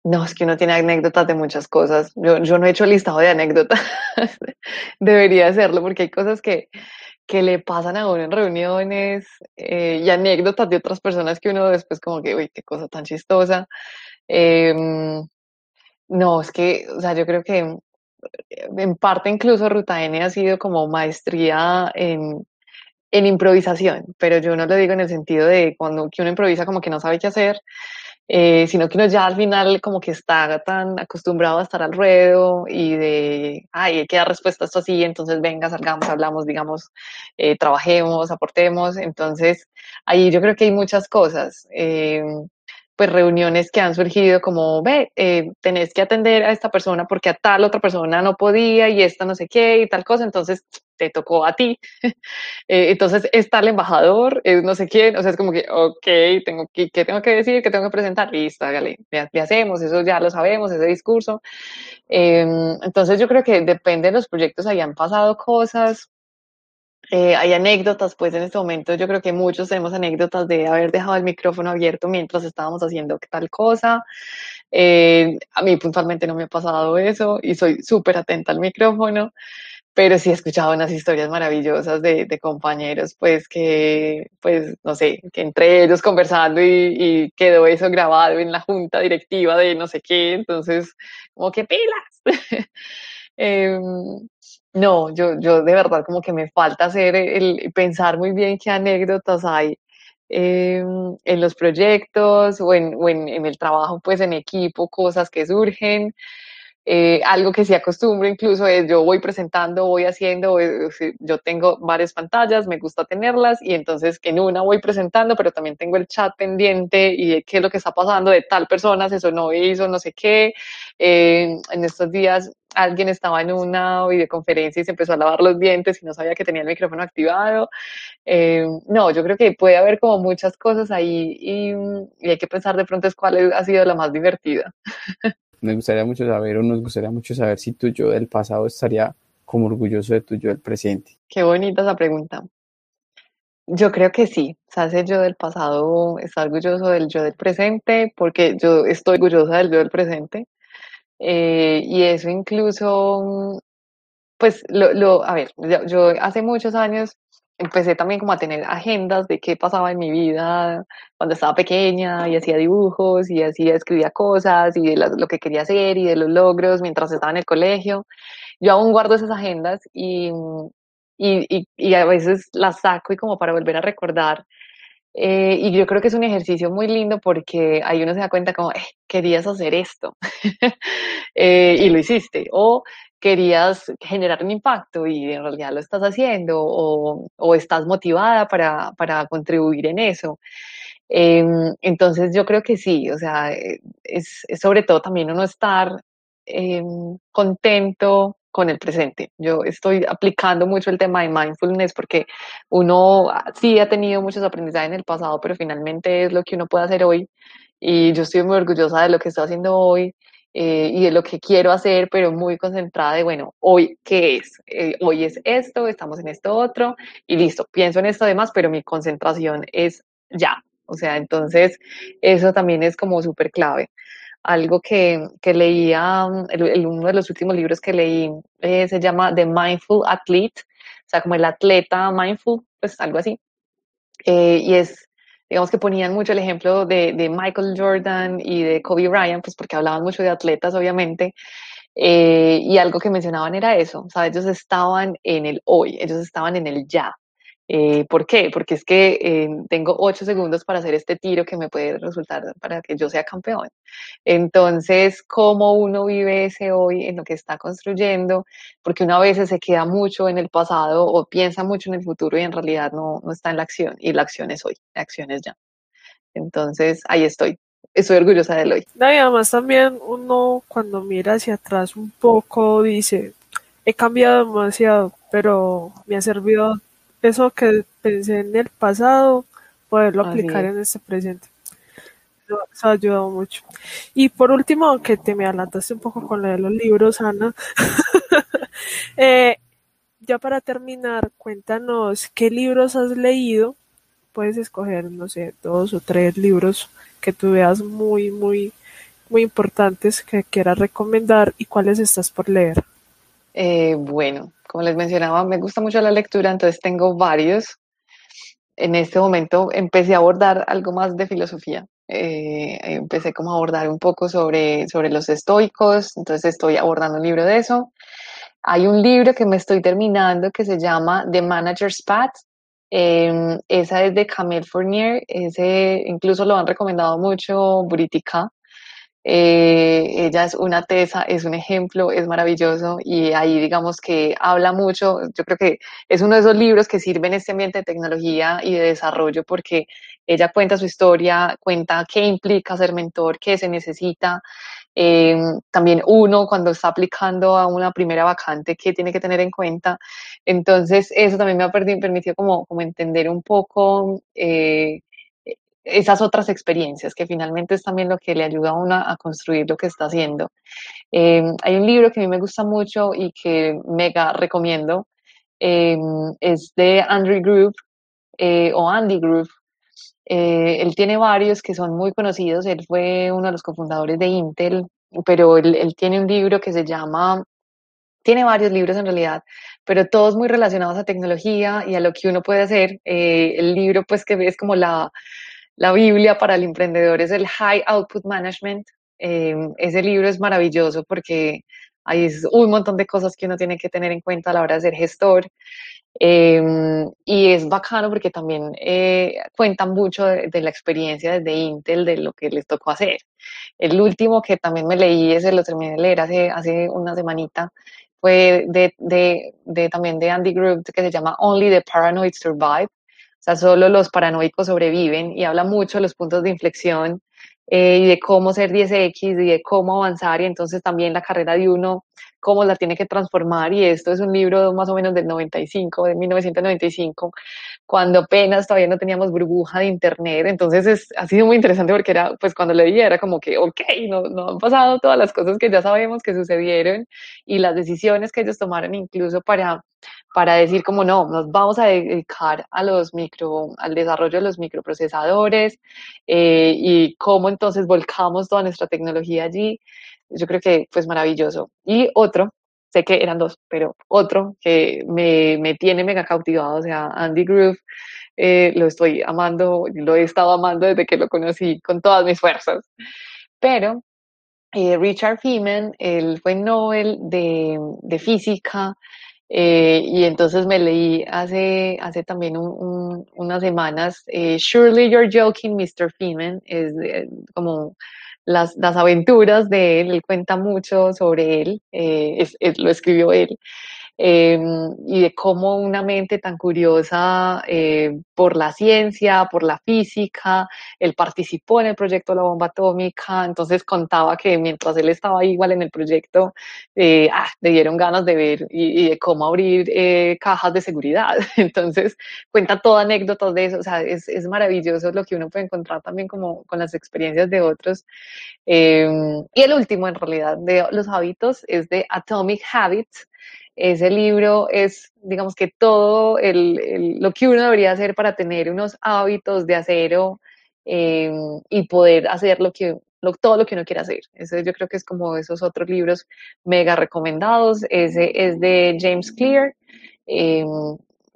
No, es que uno tiene anécdotas de muchas cosas. Yo, yo no he hecho listado de anécdotas. Debería hacerlo porque hay cosas que, que le pasan a uno en reuniones eh, y anécdotas de otras personas que uno después como que, uy, qué cosa tan chistosa. Eh, no, es que, o sea, yo creo que en parte incluso Ruta N ha sido como maestría en, en improvisación, pero yo no lo digo en el sentido de cuando que uno improvisa como que no sabe qué hacer, eh, sino que uno ya al final como que está tan acostumbrado a estar al ruedo y de, ay, hay que dar respuesta a esto así, entonces venga, salgamos, hablamos, digamos, eh, trabajemos, aportemos, entonces ahí yo creo que hay muchas cosas. Eh, pues reuniones que han surgido como, ve, eh, tenés que atender a esta persona porque a tal otra persona no podía y esta no sé qué y tal cosa, entonces te tocó a ti. eh, entonces está el embajador, no sé quién, o sea, es como que, ok, tengo que, ¿qué tengo que decir? ¿Qué tengo que presentar? Listo, hágale, le, hacemos, eso ya lo sabemos, ese discurso. Eh, entonces yo creo que depende de los proyectos, hayan pasado cosas, eh, hay anécdotas, pues en este momento yo creo que muchos tenemos anécdotas de haber dejado el micrófono abierto mientras estábamos haciendo tal cosa. Eh, a mí puntualmente no me ha pasado eso y soy súper atenta al micrófono, pero sí he escuchado unas historias maravillosas de, de, compañeros, pues que, pues no sé, que entre ellos conversando y, y, quedó eso grabado en la junta directiva de no sé qué, entonces, como que pilas. eh, no, yo, yo de verdad como que me falta hacer el, pensar muy bien qué anécdotas hay eh, en los proyectos o, en, o en, el trabajo pues en equipo, cosas que surgen. Eh, algo que se acostumbro incluso es yo voy presentando, voy haciendo, eh, yo tengo varias pantallas, me gusta tenerlas y entonces en una voy presentando, pero también tengo el chat pendiente y qué es lo que está pasando de tal persona, se sonó, hizo, no sé qué. En estos días alguien estaba en una videoconferencia y se empezó a lavar los dientes y no sabía que tenía el micrófono activado. Eh, no, yo creo que puede haber como muchas cosas ahí y, y hay que pensar de pronto es cuál ha sido la más divertida. me gustaría mucho saber o nos gustaría mucho saber si tu yo del pasado estaría como orgulloso de tu yo del presente. Qué bonita esa pregunta. Yo creo que sí. O sea, ese yo del pasado está orgulloso del yo del presente porque yo estoy orgullosa del yo del presente. Eh, y eso incluso, pues, lo, lo a ver, yo, hace muchos años empecé también como a tener agendas de qué pasaba en mi vida cuando estaba pequeña y hacía dibujos y hacía, escribía cosas y de lo que quería hacer y de los logros mientras estaba en el colegio. Yo aún guardo esas agendas y, y, y, a veces las saco y como para volver a recordar. Eh, y yo creo que es un ejercicio muy lindo porque ahí uno se da cuenta como, eh, querías hacer esto eh, y lo hiciste. O querías generar un impacto y en realidad lo estás haciendo o, estás motivada para, para, contribuir en eso. Eh, entonces yo creo que sí, o sea, es, sobre todo también uno estar eh, contento con el presente. Yo estoy aplicando mucho el tema de mindfulness porque uno sí ha tenido muchos aprendizajes en el pasado, pero finalmente es lo que uno puede hacer hoy. Y yo estoy muy orgullosa de lo que estoy haciendo hoy eh, y de lo que quiero hacer, pero muy concentrada de, bueno, hoy, ¿qué es? Eh, hoy es esto, estamos en esto otro, y listo, pienso en esto además, pero mi concentración es ya. O sea, entonces eso también es como súper clave. Algo que, que leía, el, uno de los últimos libros que leí eh, se llama The Mindful Athlete, o sea, como el atleta mindful, pues algo así. Eh, y es digamos que ponían mucho el ejemplo de, de, Michael Jordan y de Kobe Bryant, pues porque hablaban mucho de atletas, obviamente, eh, y algo que mencionaban era eso, o sea, ellos estaban en el hoy, ellos estaban en el ya. Eh, ¿Por qué? Porque es que eh, tengo ocho segundos para hacer este tiro que me puede resultar para que yo sea campeón. Entonces, ¿cómo uno vive ese hoy en lo que está construyendo? Porque una vez se queda mucho en el pasado o piensa mucho en el futuro y en realidad no, no está en la acción. Y la acción es hoy, la acción es ya. Entonces, ahí estoy. Estoy orgullosa del hoy. No, y además también uno cuando mira hacia atrás un poco dice, he cambiado demasiado, pero me ha servido eso que pensé en el pasado, poderlo Así aplicar es. en este presente. Eso, eso, ha ayudado mucho. Y por último, aunque te me adelantaste un poco con lo de los libros, Ana, eh, ya para terminar, cuéntanos qué libros has leído. Puedes escoger, no sé, dos o tres libros que tú veas muy, muy, muy importantes que quieras recomendar y cuáles estás por leer. Eh, bueno, como les mencionaba, me gusta mucho la lectura, entonces tengo varios. En este momento empecé a abordar algo más de filosofía. eh, empecé como a abordar un poco sobre, sobre los estoicos, entonces estoy abordando un libro de eso. Hay un libro que me estoy terminando que se llama The Manager's Path. Em, esa es de Camille Fournier, ese incluso lo han recomendado mucho Buritica. Eh, ella es una tesa, es un ejemplo, es maravilloso y ahí digamos que habla mucho, yo creo que es uno de esos libros que sirve en este ambiente de tecnología y de desarrollo porque ella cuenta su historia, cuenta qué implica ser mentor, qué se necesita, eh, también uno cuando está aplicando a una primera vacante, qué tiene que tener en cuenta. Entonces eso también me ha permitido como, entender un poco eh, esas otras experiencias, que finalmente es también lo que le ayuda a uno a construir lo que está haciendo. Eh, hay un libro que a mí me gusta mucho y que mega recomiendo, eh, es de Andrew Groove eh, o Andy Groove. él tiene varios que son muy conocidos, él fue uno de los cofundadores de Intel, pero él tiene un libro que se llama tiene varios libros en realidad, pero todos muy relacionados a tecnología y a lo que uno puede hacer. el libro, pues, que es como la, la Biblia para el emprendedor es el High Output Management. Em, ese libro es maravilloso porque hay un montón de cosas que uno tiene que tener en cuenta a la hora de ser gestor. Em, y es bacano porque también eh, cuentan mucho de, la experiencia desde Intel, de lo que les tocó hacer. El último que también me leí, ese lo terminé de leer hace, hace una semanita, fue de, de, de también de Andy Group que se llama Only the Paranoid Survive sea, solo los paranoicos sobreviven y habla mucho de los puntos de inflexión eh, y de cómo ser 10X y de cómo avanzar y entonces también la carrera de uno, cómo la tiene que transformar y esto es un libro más o menos del 95, de 1995, cuando apenas todavía no teníamos burbuja de internet, entonces es, ha sido muy interesante porque era, pues cuando leí era como que, ok, no, no han pasado todas las cosas que ya sabemos que sucedieron y las decisiones que ellos tomaron incluso para para decir como no, nos vamos a dedicar a los micro, al desarrollo de los microprocesadores eh, y cómo entonces volcamos toda nuestra tecnología allí. Yo creo que pues maravilloso. Y otro, sé que eran dos, pero otro que me, me tiene mega cautivado, o sea, Andy Groove, eh, lo estoy amando, lo he estado amando desde que lo conocí con todas mis fuerzas. Pero eh, Richard Feynman, él fue Nobel de, de física, eh, y entonces me leí hace, hace también unas semanas, eh, Surely You're Joking, Mr. Feynman, es como las, las, aventuras de él, él cuenta mucho sobre él, eh, lo escribió él. Em, y de cómo una mente tan curiosa eh, por la ciencia, por la física, él participó en el proyecto de la bomba atómica, entonces contaba que mientras él estaba igual en el proyecto, eh, ah, le dieron ganas de ver y, de cómo abrir eh, cajas de seguridad. Entonces cuenta toda anécdotas de eso, o sea, es, es maravilloso lo que uno puede encontrar también como con las experiencias de otros. Em, y el último en realidad de los hábitos es de Atomic Habits ese libro es, digamos que todo el, lo que uno debería hacer para tener unos hábitos de acero eh, y poder hacer lo que, todo lo que uno quiere hacer. Eso yo creo que es como esos otros libros mega recomendados. Ese es de James Clear, eh,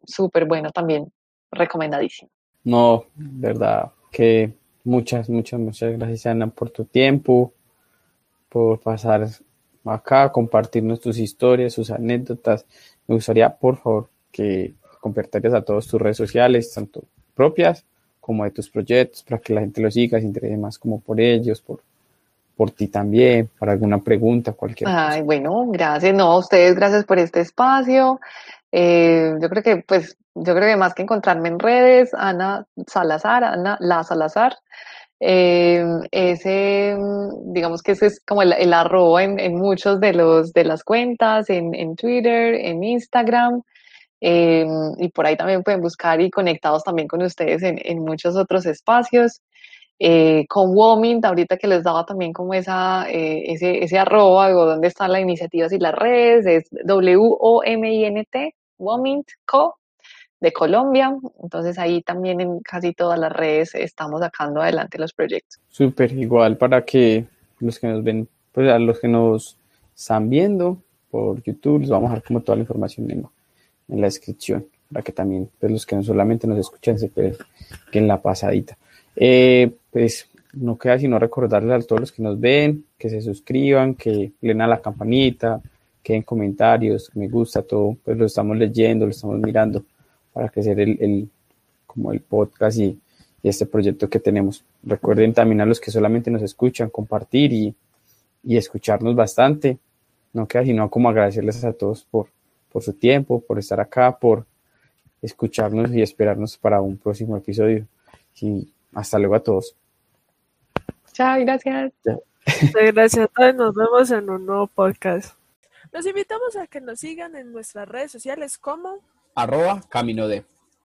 súper bueno también, recomendadísimo. No, verdad, que muchas, muchas, muchas gracias Ana por tu tiempo, por pasar acá, compartirnos tus historias, sus anécdotas. Me gustaría, por favor, que compartieras a todas tus redes sociales, tanto propias como de tus proyectos, para que la gente lo siga, se interese más como por ellos, por, por ti también, para alguna pregunta, cualquier Ay, bueno, gracias. No, a ustedes, gracias por este espacio. Eh, yo creo que, pues, yo creo que más que encontrarme en redes, Ana Salazar, Ana La Salazar, eh, ese, digamos que ese es como el, el arroba en, en, muchos de los de las cuentas, en, en Twitter, en Instagram, eh, y por ahí también pueden buscar y conectados también con ustedes en, en muchos otros espacios. Eh, con Womint, ahorita que les daba también como esa, ese, ese arroba, o dónde están las iniciativas y las redes, es W-O-M-I-N-T, Womint Co de Colombia. Entonces ahí también en casi todas las redes estamos sacando adelante los proyectos. Súper, igual para que los que nos ven, pues a los que nos están viendo por YouTube, les vamos a dejar como toda la información en, en la descripción, para que también pues los que no solamente nos escuchan se queden en la pasadita. Eh, pues no queda sino recordarles a todos los que nos ven, que se suscriban, que den a la campanita, que den comentarios, me gusta todo, pues lo estamos leyendo, lo estamos mirando para crecer el, el como el podcast y, y, este proyecto que tenemos. Recuerden también a los que solamente nos escuchan, compartir y, y escucharnos bastante. No queda sino como agradecerles a todos por, por su tiempo, por estar acá, por escucharnos y esperarnos para un próximo episodio. Y hasta luego a todos. Chao, gracias. Gracias a todos. Nos vemos en un nuevo podcast. Los invitamos a que nos sigan en nuestras redes sociales como arroba camino de.